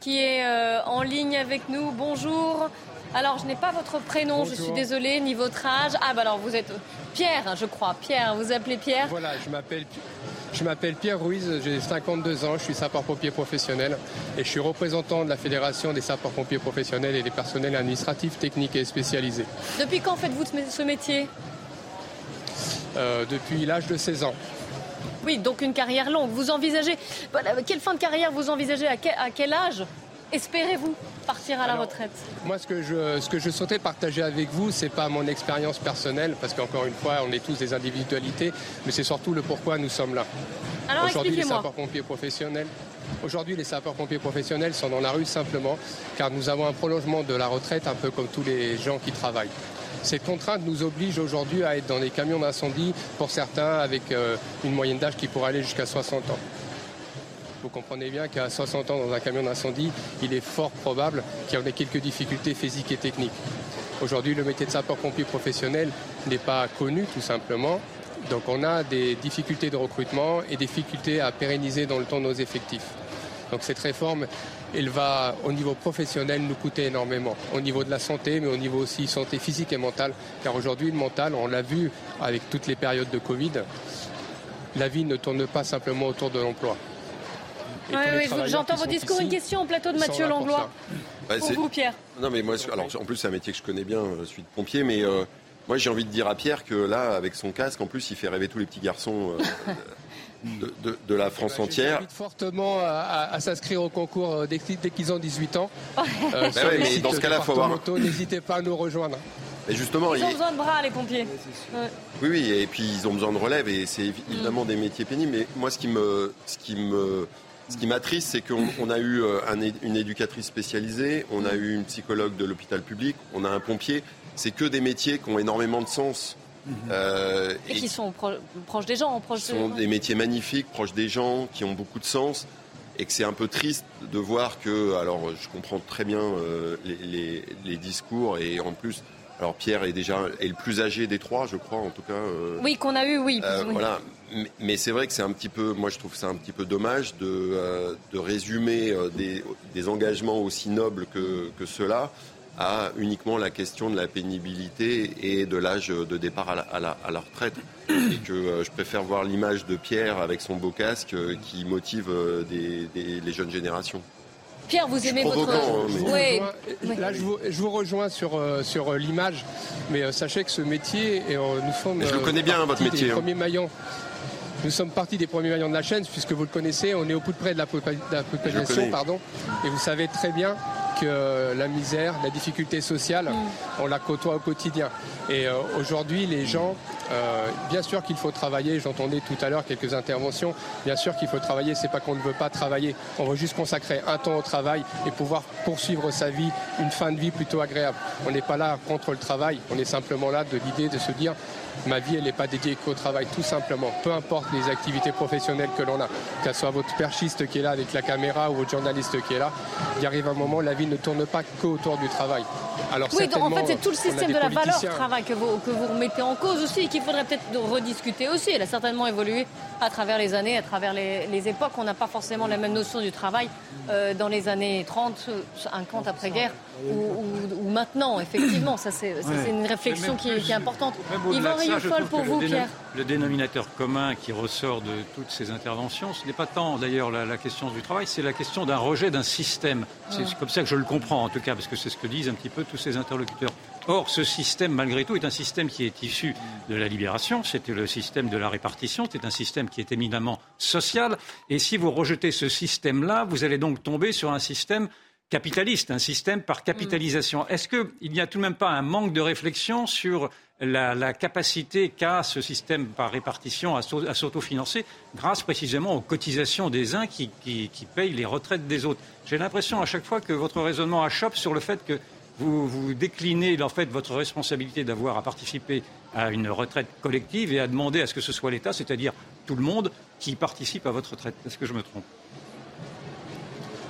qui est en ligne avec nous. Bonjour. Alors, je n'ai pas votre prénom, je suis désolée, ni votre âge. Ah, bah alors, vous êtes Pierre, je crois. Pierre, vous appelez Pierre Voilà, je m'appelle je m'appelle Pierre Ruiz, j'ai 52 ans, je suis sapeur-pompier professionnel et je suis représentant de la Fédération des sapeurs-pompiers professionnels et des personnels administratifs, techniques et spécialisés. Depuis quand faites-vous ce métier? Euh, Depuis l'âge de 16 ans. Oui, donc une carrière longue. Vous envisagez, quelle fin de carrière vous envisagez? À quel âge? Espérez-vous partir à la retraite? Moi, ce que je, ce que je souhaitais partager avec vous, c'est pas mon expérience personnelle, parce qu'encore une fois, on est tous des individualités, mais c'est surtout le pourquoi nous sommes là. Alors Aujourd'hui, les sapeurs-pompiers professionnels. Aujourd'hui, les sapeurs-pompiers professionnels sont dans la rue simplement car nous avons un prolongement de la retraite, un peu comme tous les gens qui travaillent. Cette contrainte nous oblige aujourd'hui à être dans des camions d'incendie, pour certains avec euh, une moyenne d'âge qui pourrait aller jusqu'à 60 ans. Vous comprenez bien qu'à 60 ans dans un camion d'incendie, il est fort probable qu'il y ait quelques difficultés physiques et techniques. Aujourd'hui, le métier de sapeur-pompier professionnel n'est pas connu tout simplement. Donc on a des difficultés de recrutement et des difficultés à pérenniser dans le temps nos effectifs. Donc cette réforme, elle va au niveau professionnel nous coûter énormément, au niveau de la santé, mais au niveau aussi santé physique et mentale. Car aujourd'hui, le mental, on l'a vu avec toutes les périodes de Covid, la vie ne tourne pas simplement autour de l'emploi. Oui, oui, j'entends vos discours. Une question au plateau de Mathieu Langlois. Bah, pour vous, Pierre. Non, mais moi, alors, en plus, c'est un métier que je connais bien, je suis de pompier, mais euh, moi, j'ai envie de dire à Pierre que là, avec son casque, en plus, il fait rêver tous les petits garçons. Euh, de, la France entière. Je fortement à, s'inscrire au concours euh, dès, qu'ils ont 18 ans. bah mais dans ce cas-là, il faut avoir. N'hésitez pas à nous rejoindre. Mais justement, ils ont besoin de bras, les pompiers. Oui, oui, et puis ils ont besoin de relève, et c'est évidemment des métiers pénibles. Mais moi, ce qui me, ce qui me ce qui m'attriste, c'est qu'on a eu euh, une éducatrice spécialisée, on a eu une psychologue de l'hôpital public, on a un pompier. C'est que des métiers qui ont énormément de sens et, qui sont proches des gens. Proches sont des métiers magnifiques, proches des gens, qui ont beaucoup de sens et que c'est un peu triste de voir que, alors je comprends très bien les, discours et en plus, alors Pierre est déjà est le plus âgé des trois, je crois, en tout cas. oui, qu'on a eu, oui. Voilà, mais c'est vrai que c'est un petit peu, moi je trouve c'est un petit peu dommage de, euh, résumer euh, des, engagements aussi nobles que, ceux-là à uniquement la question de la pénibilité et de l'âge de départ à la, retraite. Et que euh, je préfère voir l'image de Pierre avec son beau casque qui motive les jeunes générations. Pierre, vous aimez votre. Hein, là, je vous, rejoins sur, sur l'image, mais sachez que ce métier, et, nous sommes. je le connais bien, votre métier. Hein. Premier maillon nous sommes partis des premiers maillons de la chaîne, puisque vous le connaissez, on est au plus près de la, population, pardon, et vous savez très bien que la misère, la difficulté sociale, mm. on la côtoie au quotidien. Et euh, aujourd'hui, les gens, euh, bien sûr qu'il faut travailler. J'entendais tout à l'heure quelques interventions. Bien sûr qu'il faut travailler. C'est pas qu'on ne veut pas travailler. On veut juste consacrer un temps au travail et pouvoir poursuivre sa vie, une fin de vie plutôt agréable. On n'est pas là contre le travail. On est simplement là de l'idée de se dire ma vie, elle n'est pas dédiée qu'au travail, tout simplement. Peu importe les activités professionnelles que l'on a, que ce soit votre perchiste qui est là avec la caméra ou votre journaliste qui est là, il arrive un moment, la vie ne tourne pas qu'autour du travail. Alors, oui, en fait, c'est tout le système de la valeur travail que vous, que vous remettez en cause aussi et qu'il faudrait peut-être rediscuter aussi. Elle a certainement évolué à travers les années, à travers les, époques. On n'a pas forcément la même notion du travail euh, dans les années 30, 50 après-guerre ou, maintenant, effectivement. Ça, c'est une réflexion qui, est importante. Yvan Rioufol, pour vous, Pierre. Le dénominateur commun qui ressort de toutes ces interventions, ce n'est pas tant d'ailleurs la, question du travail, c'est la question d'un rejet d'un système. C'est comme ça que je le comprends, en tout cas, parce que c'est ce que disent un petit peu tous ces interlocuteurs. Or, ce système, malgré tout, est un système qui est issu de la libération. C'était le système de la répartition. C'est un système qui est éminemment social. Et si vous rejetez ce système-là, vous allez donc tomber sur un système capitaliste, un système par capitalisation. Est-ce qu'il n'y a tout de même pas un manque de réflexion sur la, capacité qu'a ce système par répartition à, s'autofinancer grâce précisément aux cotisations des uns qui, qui payent les retraites des autres? J'ai l'impression à chaque fois que votre raisonnement achoppe sur le fait que vous, vous déclinez en fait votre responsabilité d'avoir à participer à une retraite collective et à demander à ce que ce soit l'État, c'est-à-dire tout le monde, qui participe à votre retraite. Est-ce que je me trompe?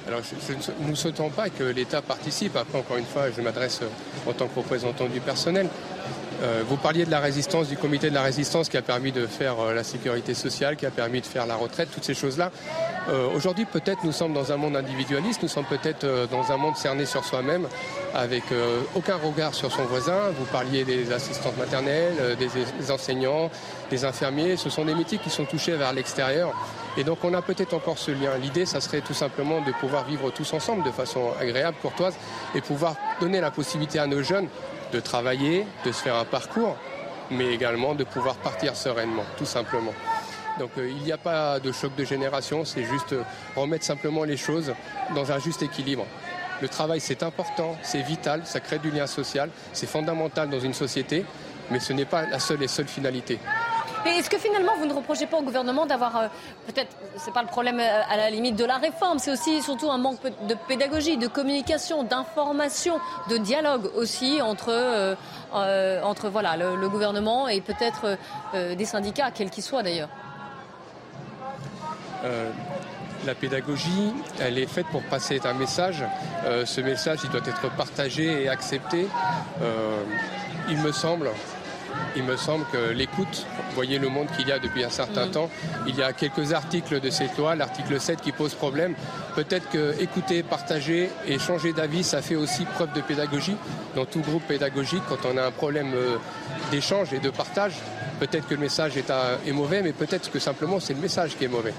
Alors, nous ne souhaitons pas que l'État participe. Après, encore une fois, je m'adresse en tant que représentant du personnel. Euh, vous parliez de la résistance, du comité de la résistance qui a permis de faire euh, la sécurité sociale, qui a permis de faire la retraite, toutes ces choses-là. Euh, aujourd'hui, peut-être nous sommes dans un monde individualiste, nous sommes peut-être dans un monde cerné sur soi-même, avec aucun regard sur son voisin. Vous parliez des assistantes maternelles, des, enseignants, des infirmiers. Ce sont des métiers qui sont touchés vers l'extérieur. Et donc on a peut-être encore ce lien. L'idée, ça serait tout simplement de pouvoir vivre tous ensemble de façon agréable, courtoise, et pouvoir donner la possibilité à nos jeunes de travailler, de se faire un parcours, mais également de pouvoir partir sereinement, tout simplement. Donc euh, il n'y a pas de choc de génération, c'est juste euh, remettre simplement les choses dans un juste équilibre. Le travail, c'est important, c'est vital, ça crée du lien social, c'est fondamental dans une société, mais ce n'est pas la seule et seule finalité. Mais est-ce que finalement vous ne reprochez pas au gouvernement d'avoir euh, peut-être c'est pas le problème euh, à la limite de la réforme, c'est aussi surtout un manque de pédagogie, de communication, d'information, de dialogue aussi entre euh, entre voilà le, gouvernement et peut-être des syndicats, quels qu'ils soient d'ailleurs. la pédagogie, elle est faite pour passer un message. ce message, il doit être partagé et accepté. il me semble, il me semble que l'écoute, vous voyez le monde qu'il y a depuis un certain temps, il y a quelques articles de cette loi, l'article 7 qui pose problème. Peut-être que écouter, partager et changer d'avis, ça fait aussi preuve de pédagogie. Dans tout groupe pédagogique, quand on a un problème euh, d'échange et de partage, peut-être que le message est, est mauvais, mais peut-être que simplement c'est le message qui est mauvais.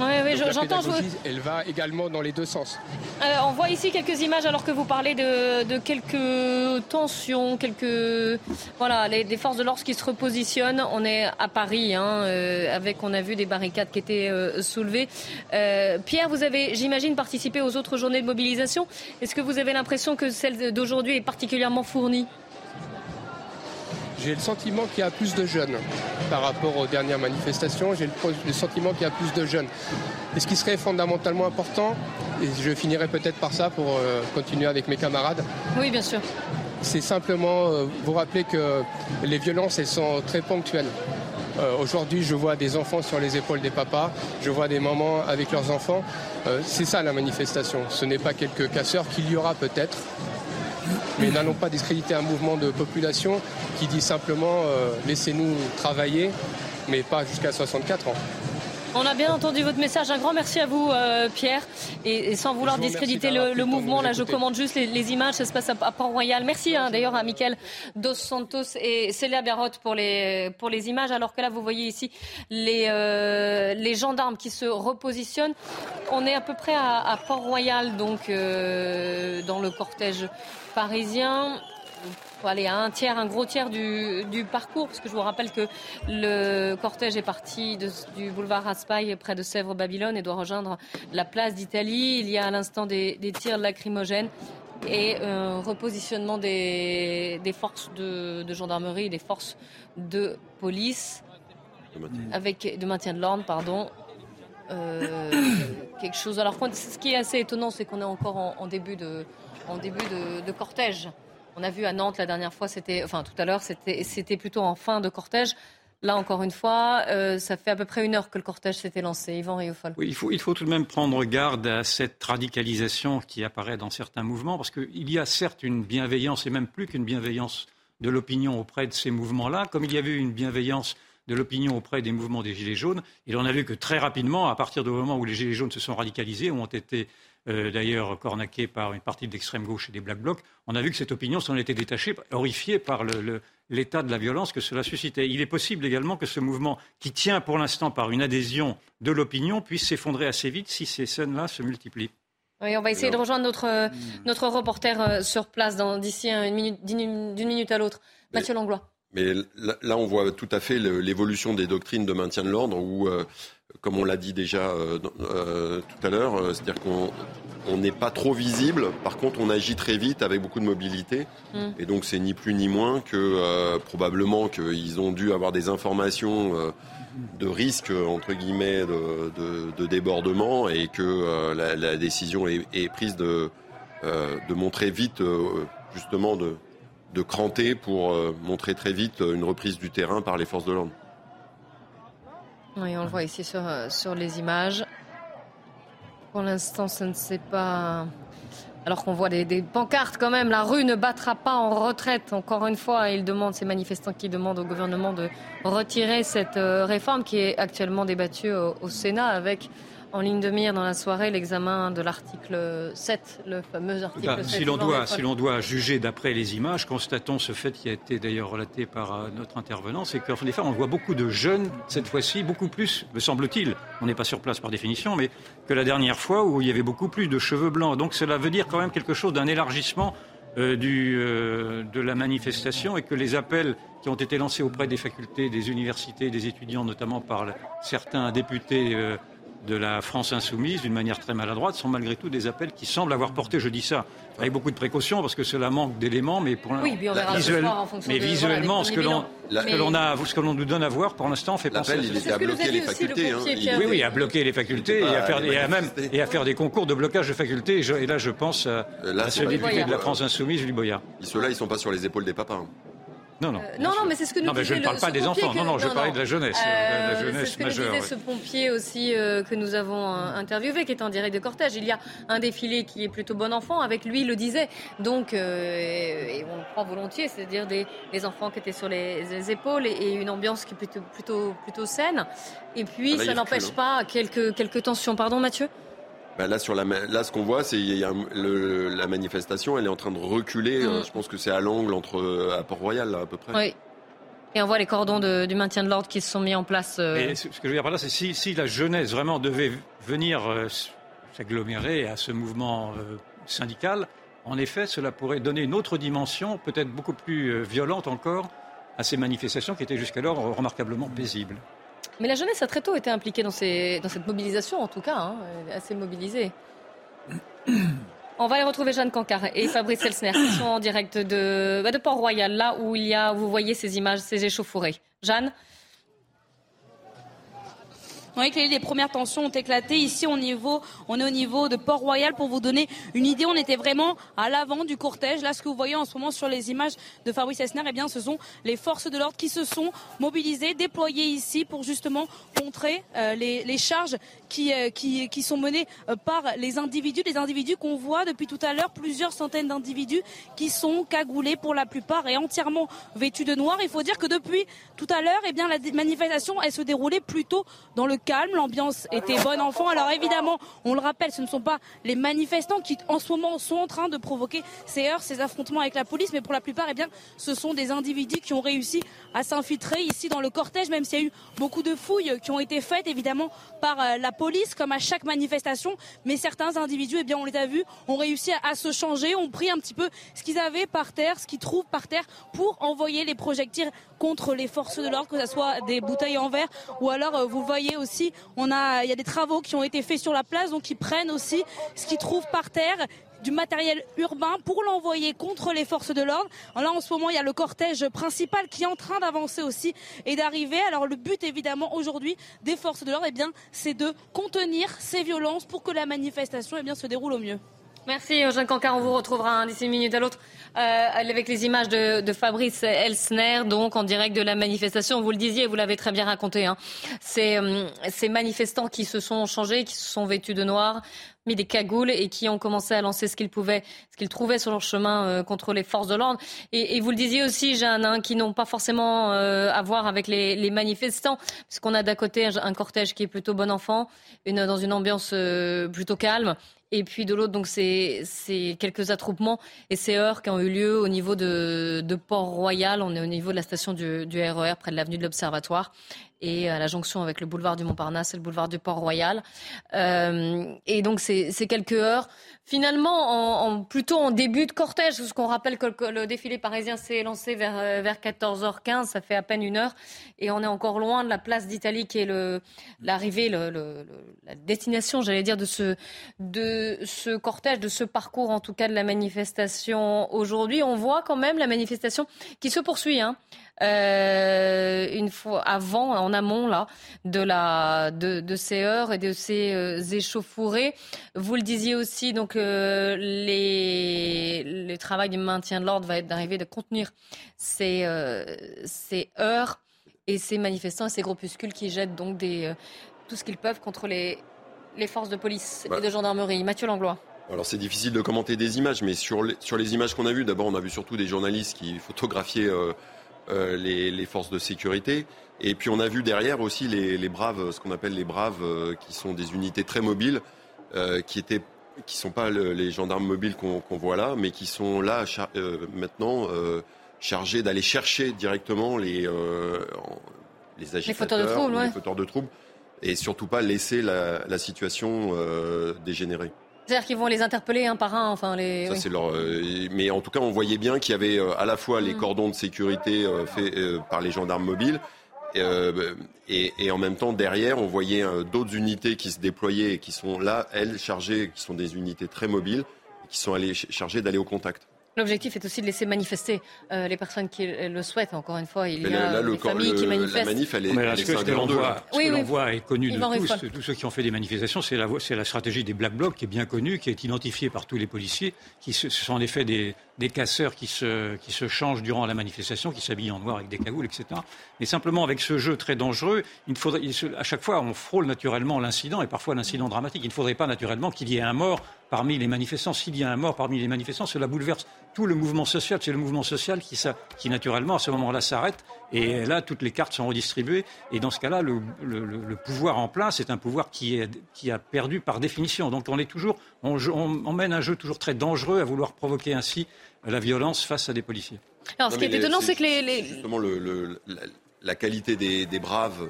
Oui, oui, j'entends. Elle va également dans les deux sens. Euh, on voit ici quelques images alors que vous parlez de, quelques tensions, quelques voilà, les, des forces de l'ordre qui se repositionnent. On est à Paris, hein, euh, avec on a vu des barricades qui étaient euh, soulevées. Pierre, vous avez, j'imagine, participé aux autres journées de mobilisation. Est-ce que vous avez l'impression que celle d'aujourd'hui est particulièrement fournie? J'ai le sentiment qu'il y a plus de jeunes par rapport aux dernières manifestations. J'ai le, sentiment qu'il y a plus de jeunes. Et ce qui serait fondamentalement important, et je finirai peut-être par ça pour euh, continuer avec mes camarades. Oui, bien sûr. c'est simplement euh, vous rappeler que les violences, elles sont très ponctuelles. Euh, aujourd'hui, je vois des enfants sur les épaules des papas, je vois des mamans avec leurs enfants. C'est ça la manifestation. Ce n'est pas quelques casseurs qu'il y aura peut-être, mais n'allons pas discréditer un mouvement de population qui dit simplement laissez-nous travailler, mais pas jusqu'à 64 ans. On a bien entendu votre message. Un grand merci à vous, euh, Pierre. Et, sans vouloir discréditer le, mouvement, là, je commande juste les, images. Ça se passe à, Port-Royal. Merci hein, d'ailleurs à Michael Dos Santos et Célia Berrotte pour les, pour les images. Alors que là, vous voyez ici les, euh, les gendarmes qui se repositionnent. On est à peu près à, Port-Royal, donc euh, dans le cortège parisien faut aller à un tiers, un gros tiers du, parcours, parce que je vous rappelle que le cortège est parti du boulevard Raspail près de Sèvres-Babylone et doit rejoindre la place d'Italie. Il y a à l'instant des, tirs lacrymogènes et un repositionnement des, forces de, gendarmerie, des forces de police, avec de maintien de l'ordre, pardon. Euh, quelque chose. Alors, ce qui est assez étonnant, c'est qu'on est encore en, début de, en début de cortège. On a vu à Nantes la dernière fois, c'était, enfin tout à l'heure, c'était plutôt en fin de cortège. Là, encore une fois, euh, ça fait à peu près une heure que le cortège s'était lancé. Yvan Riofol. Il faut, il faut tout de même prendre garde à cette radicalisation qui apparaît dans certains mouvements, parce qu'il y a certes une bienveillance, et même plus qu'une bienveillance de l'opinion auprès de ces mouvements-là, comme il y avait eu une bienveillance de l'opinion auprès des mouvements des Gilets jaunes. Il en a vu que très rapidement, à partir du moment où les Gilets jaunes se sont radicalisés, ont été euh, d'ailleurs cornaqué par une partie de l'extrême gauche et des Black Blocs, on a vu que cette opinion s'en était détachée, horrifiée par l'état de la violence que cela suscitait. Il est possible également que ce mouvement, qui tient pour l'instant par une adhésion de l'opinion, puisse s'effondrer assez vite si ces scènes-là se multiplient. Oui, on va essayer de rejoindre notre, euh, notre reporter euh, sur place d'ici d'une minute, à l'autre. Mathieu Langlois. Mais là, on voit tout à fait l'évolution des doctrines de maintien de l'ordre où comme on l'a dit déjà euh, euh, tout à l'heure, euh, c'est-à-dire qu'on n'est pas trop visible. Par contre, on agit très vite avec beaucoup de mobilité. Mm. Et donc, c'est ni plus ni moins que probablement qu'ils ont dû avoir des informations de risque, entre guillemets, de, débordement et que la, décision est, prise de, de montrer vite, justement, de, de cranter pour montrer très vite une reprise du terrain par les forces de l'ordre. Oui, on le voit ici sur, euh, les images. Pour l'instant, ça ne sait pas. Alors qu'on voit des, pancartes quand même, la rue ne battra pas en retraite. Encore une fois, ils demandent, ces manifestants qui demandent au gouvernement de retirer cette euh, réforme qui est actuellement débattue au Sénat avec en ligne de mire dans la soirée l'examen de l'article 7, le fameux article 7. Si l'on doit, si doit juger d'après les images, constatons ce fait qui a été d'ailleurs relaté par euh, notre intervenant, c'est qu'en effet, on voit beaucoup de jeunes, cette fois-ci, beaucoup plus, me semble-t-il, on n'est pas sur place par définition, mais que la dernière fois où il y avait beaucoup plus de cheveux blancs. Donc cela veut dire quand même quelque chose d'un élargissement euh, du, euh, de la manifestation et que les appels qui ont été lancés auprès des facultés, des universités, des étudiants, notamment par certains députés de la France insoumise, d'une manière très maladroite, sont malgré tout des appels qui semblent avoir porté, je dis ça, avec beaucoup de précaution, parce que cela manque d'éléments, mais pour oui, mais visuellement, ce que l'on a, ce que l'on nous donne à voir, pour l'instant, fait penser. L'appel, il était à bloquer les facultés. Hein, oui, oui, à bloquer les facultés et, à faire, et à même et à faire des concours de blocage de facultés. Et, là, je pense à, ce député de la France insoumise, Louis Boyard. Ceux-là, ils sont pas sur les épaules des papas. Hein. Non, non. Euh, non, non, mais c'est ce que nous non, mais je ne parle pas des enfants. non, non, je parlais de la jeunesse, euh, la jeunesse ce que majeure. Nous disait ce pompier aussi euh, que nous avons interviewé, qui est en direct de cortège. Il y a un défilé qui est plutôt bon enfant. Avec lui, il le disait. Donc, et, on le croit volontiers, c'est-à-dire des, enfants qui étaient sur les, épaules et, une ambiance qui est plutôt, plutôt, plutôt saine. Et puis, ah, ça n'empêche pas quelques, quelques tensions. Pardon, Mathieu? Bah, là, sur la, là, ce qu'on voit, c'est le, la manifestation, elle est en train de reculer. Mm. je pense que c'est à l'angle entre à Port-Royal, à peu près. Oui. Et on voit les cordons du maintien de l'ordre qui se sont mis en place. Euh. Et ce que je veux dire par là, c'est si, si la jeunesse vraiment devait venir euh, s'agglomérer à ce mouvement euh, syndical, en effet, cela pourrait donner une autre dimension, peut-être beaucoup plus violente encore, à ces manifestations qui étaient jusqu'alors remarquablement paisibles. Mais la jeunesse a très tôt été impliquée dans, cette mobilisation, en tout cas, hein, assez mobilisée. On va aller retrouver Jeanne Cancar et Fabrice Elsner qui sont en direct de, bah, de Port-Royal, là où il y a, vous voyez ces images, ces échauffourées. Jeanne ont éclairé. Les premières tensions ont éclaté. Ici, au niveau, on est au niveau de Port-Royal. Pour vous donner une idée, on était vraiment à l'avant du cortège. Là, ce que vous voyez en ce moment sur les images de Fabrice Esner, eh bien, ce sont les forces de l'ordre qui se sont mobilisées, déployées ici pour justement contrer euh, les, charges qui, euh, qui, qui, sont menées euh, par les individus, les individus qu'on voit depuis tout à l'heure, plusieurs centaines d'individus qui sont cagoulés pour la plupart et entièrement vêtus de noir. Il faut dire que depuis tout à l'heure, eh bien, la manifestation, elle se déroulait plutôt dans le calme. L'ambiance était bonne enfant. Alors évidemment, on le rappelle, ce ne sont pas les manifestants qui, en ce moment, sont en train de provoquer ces heurts, ces affrontements avec la police, mais pour la plupart, eh bien, ce sont des individus qui ont réussi à s'infiltrer ici dans le cortège, même s'il y a eu beaucoup de fouilles qui ont été faites, évidemment, par euh, la police, comme à chaque manifestation. Mais certains individus, eh bien, on les a vus, ont réussi à, se changer, ont pris un petit peu ce qu'ils avaient par terre, ce qu'ils trouvent par terre, pour envoyer les projectiles contre les forces de l'ordre, que ce soit des bouteilles en verre ou alors euh, vous voyez aussi, il y a des travaux qui ont été faits sur la place, donc ils prennent aussi ce qu'ils trouvent par terre du matériel urbain pour l'envoyer contre les forces de l'ordre. Là, en ce moment, il y a le cortège principal qui est en train d'avancer aussi et d'arriver. Alors, le but, évidemment, aujourd'hui, des forces de l'ordre, eh bien, c'est de contenir ces violences pour que la manifestation, eh bien, se déroule au mieux. Merci Eugène Cancard. On vous retrouvera d'ici une minute à l'autre euh, avec les images de, Fabrice Elsner, donc en direct de la manifestation. Vous le disiez, vous l'avez très bien raconté. Hein. Euh, ces, manifestants qui se sont changés, qui se sont vêtus de noir, mis des cagoules et qui ont commencé à lancer ce qu'ils pouvaient, ce qu'ils trouvaient sur leur chemin euh, contre les forces de l'ordre. Et, vous le disiez aussi, Jeanne, hein, qui n'ont pas forcément à voir avec les, manifestants, puisqu'on a d'un côté un, cortège qui est plutôt bon enfant, dans une ambiance plutôt calme, et puis de l'autre, donc c'est quelques attroupements et ces heurts qui ont eu lieu au niveau de, Port-Royal. On est au niveau de la station du, du RER, e près de l'avenue de l'Observatoire et à la jonction avec le boulevard du Montparnasse et le boulevard du Port-Royal. Euh, et donc c'est quelques heures, finalement en, plutôt en début de cortège, parce qu'on rappelle que le, défilé parisien s'est lancé vers, euh, vers 14h15, ça fait à peine une heure, et on est encore loin de la place d'Italie qui est l'arrivée, le, le, la destination, j'allais dire, de ce, de ce cortège, de ce parcours en tout cas de la manifestation aujourd'hui. On voit quand même la manifestation qui se poursuit. Hein. Euh, une fois avant, en amont là, de, la, de, de ces heures et de ces euh, échauffourées. Vous le disiez aussi, donc euh, les, le travail du maintien de l'ordre va être d'arriver de contenir ces, ces heures et ces manifestants et ces groupuscules qui jettent donc des, tout ce qu'ils peuvent contre les, les forces de police et de gendarmerie. Mathieu Langlois. Alors c'est difficile de commenter des images, mais sur les, sur les images qu'on a vues, d'abord on a vu surtout des journalistes qui photographiaient euh, les, forces de sécurité. Et puis on a vu derrière aussi les, braves, ce qu'on appelle les braves, euh, qui sont des unités très mobiles, euh, qui étaient qui sont pas les gendarmes mobiles qu'on voit là, mais qui sont là maintenant chargés d'aller chercher directement les, les agitateurs, les fauteurs de troubles, et surtout pas laisser la, situation dégénérer. C'est-à-dire qu'ils vont les interpeller un par un, enfin les. Ça, c'est leur, euh, mais en tout cas, on voyait bien qu'il y avait euh, à la fois les mm. cordons de sécurité euh, faits par les gendarmes mobiles. Et, et, en même temps, derrière, on voyait d'autres unités qui se déployaient et qui sont là, elles, chargées, qui sont des unités très mobiles, qui sont allées, chargées d'aller au contact. L'objectif est aussi de laisser manifester euh, les personnes qui le souhaitent. Encore une fois, il y a des familles qui manifestent. La manif, elle est, Mais ce que l'on voit, est connu de tous. Tous ceux qui ont fait des manifestations, c'est la, la stratégie des Black Blocs qui est bien connue, qui est identifiée par tous les policiers, qui ce sont en effet des, des casseurs qui se, qui se changent durant la manifestation, qui s'habillent en noir avec des cagoules, etc. Mais simplement avec ce jeu très dangereux, il faudrait, à chaque fois, on frôle naturellement l'incident et parfois l'incident dramatique. Il ne faudrait pas naturellement qu'il y ait un mort parmi les manifestants. S'il y a un mort parmi les manifestants, cela bouleverse tout le mouvement social. C'est le mouvement social qui, ça, qui naturellement, à ce moment-là, s'arrête. Et là, toutes les cartes sont redistribuées. Et dans ce cas-là, le, le, le, pouvoir en place est un pouvoir qui, est, qui a perdu par définition. Donc on est toujours, on, on mène un jeu toujours très dangereux à vouloir provoquer ainsi la violence face à des policiers. Alors, ce qui est étonnant, c'est que les, Justement, le, la, qualité des, braves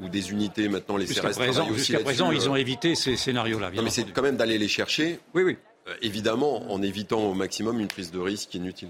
ou des unités, maintenant, les présent, jusqu'à présent ils ont évité ces scénarios-là. Non, mais c'est quand même d'aller les chercher. Oui, oui. Euh, évidemment, en évitant au maximum une prise de risque inutile.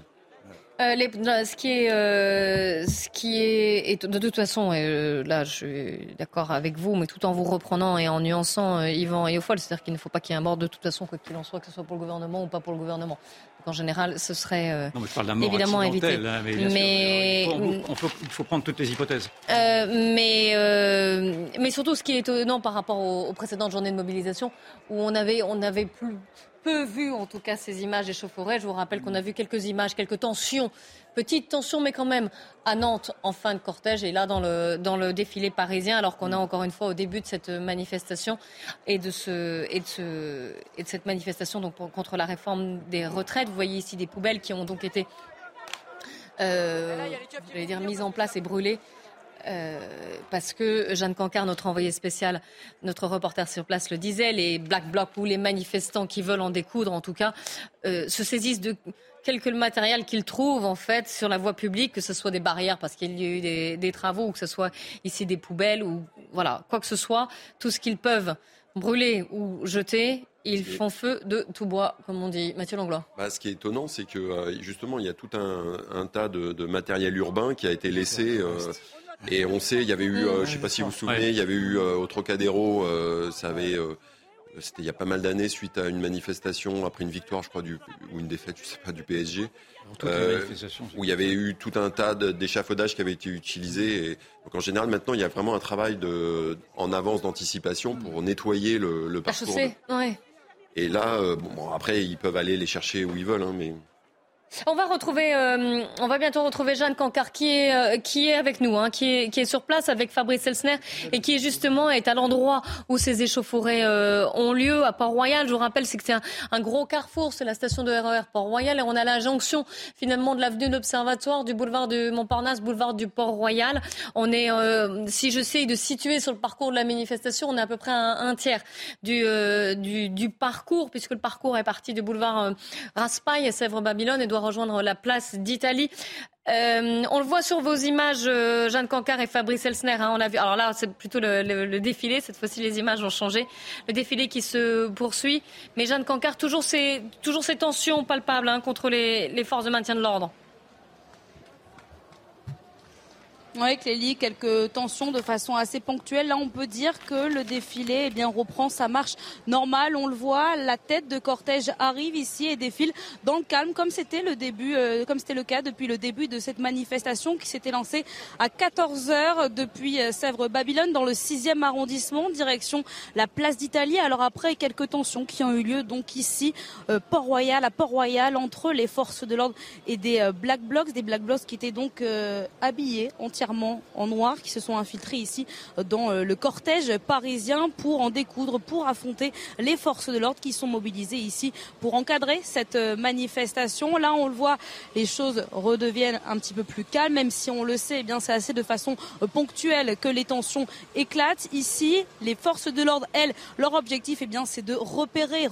Euh, les, ce qui est, euh, ce qui est, et de toute façon, euh, là, je suis d'accord avec vous, mais tout en vous reprenant et en nuançant Yvan et Ofolle, c'est-à-dire qu'il ne faut pas qu'il y ait un mort de toute façon, quoi qu'il en soit, que ce soit pour le gouvernement ou pas pour le gouvernement. qu'en général, ce serait euh, non, mais je parle mort évidemment évité. Hein, mais, mais... Il, faut, prendre toutes les hypothèses. Euh, mais, euh, mais surtout, ce qui est étonnant par rapport aux, aux, précédentes journées de mobilisation, où on avait, on avait plus, peu vu en tout cas ces images échauffourées. Je vous rappelle qu'on a vu quelques images, quelques tensions Petite tension, mais quand même, à Nantes, en fin de cortège, et là, dans le, dans le défilé parisien, alors qu'on est encore une fois au début de cette manifestation et de, ce, et de, ce, et de cette manifestation donc, contre la réforme des retraites. Vous voyez ici des poubelles qui ont donc été euh, dire, mises en place et brûlées. Euh, parce que Jeanne Cancard, notre envoyé spécial, notre reporter sur place le disait, les Black Blocs ou les manifestants qui veulent en découdre, en tout cas, euh, se saisissent de quel le matériel qu'ils trouvent en fait sur la voie publique, que ce soit des barrières parce qu'il y a eu des, des, travaux, ou que ce soit ici des poubelles ou voilà quoi que ce soit, tout ce qu'ils peuvent brûler ou jeter, ils font feu de tout bois, comme on dit. Mathieu Langlois. Bah, ce qui est étonnant, c'est que euh, justement, il y a tout un, un tas de, de, matériel urbain qui a été laissé. Euh, et on sait, il y avait eu, euh, je ne sais pas si vous vous souvenez, il y avait eu au Trocadéro, ça avait c'était il y a pas mal d'années suite à une manifestation après une victoire, je crois, du, ou une défaite, je sais pas, du PSG, euh, où il y avait eu tout un tas d'échafaudages qui avaient été utilisés. Et, donc en général, maintenant, il y a vraiment un travail de, en avance d'anticipation pour nettoyer le, le parcours. Ouais. Et là, euh, bon, après, ils peuvent aller les chercher où ils veulent, hein, mais. On va retrouver, euh, on va bientôt retrouver Jeanne Cancard qui est euh, qui est avec nous, hein, qui est qui est sur place avec Fabrice Elsner et qui est justement est à l'endroit où ces échauffourées euh, ont lieu à Port-Royal. Je vous rappelle, c'est que c'est un, gros carrefour, c'est la station de RER e Port-Royal et on a la jonction finalement de l'avenue de l'Observatoire, du boulevard du Montparnasse, boulevard du Port-Royal. On est, si je de situer sur le parcours de la manifestation, on est à peu près un, un tiers du, du, du parcours puisque le parcours est parti du boulevard Raspail à Sèvres-Babylone et doit rejoindre la place d'Italie. Euh, on le voit sur vos images, euh, Jeanne Cancard et Fabrice Elsner. Hein, on a vu. Alors là, c'est plutôt le, défilé. Cette fois-ci, les images ont changé. Le défilé qui se poursuit. Mais Jeanne Cancard, toujours ces, tensions palpables hein, contre les forces de maintien de l'ordre. Oui, Clélie, quelques tensions de façon assez ponctuelle. Là, on peut dire que le défilé eh bien, reprend sa marche normale. On le voit, la tête de cortège arrive ici et défile dans le calme, comme c'était le début, euh, comme c'était le cas depuis le début de cette manifestation qui s'était lancée à 14 heures depuis euh, Sèvres-Babylone dans le 6e arrondissement, direction la place d'Italie. Alors après, quelques tensions qui ont eu lieu donc ici, euh, Port-Royal, à Port-Royal, entre les forces de l'ordre et des Black Blocs, des Black Blocs qui étaient donc habillés entièrement en noir qui se sont infiltrés ici dans euh, le cortège parisien pour en découdre, pour affronter les forces de l'ordre qui sont mobilisées ici pour encadrer cette euh, manifestation. Là, on le voit, les choses redeviennent un petit peu plus calmes, même si on le sait, eh bien c'est assez de façon euh, ponctuelle que les tensions éclatent. Ici, les forces de l'ordre, elles, leur objectif, eh bien, c'est de repérer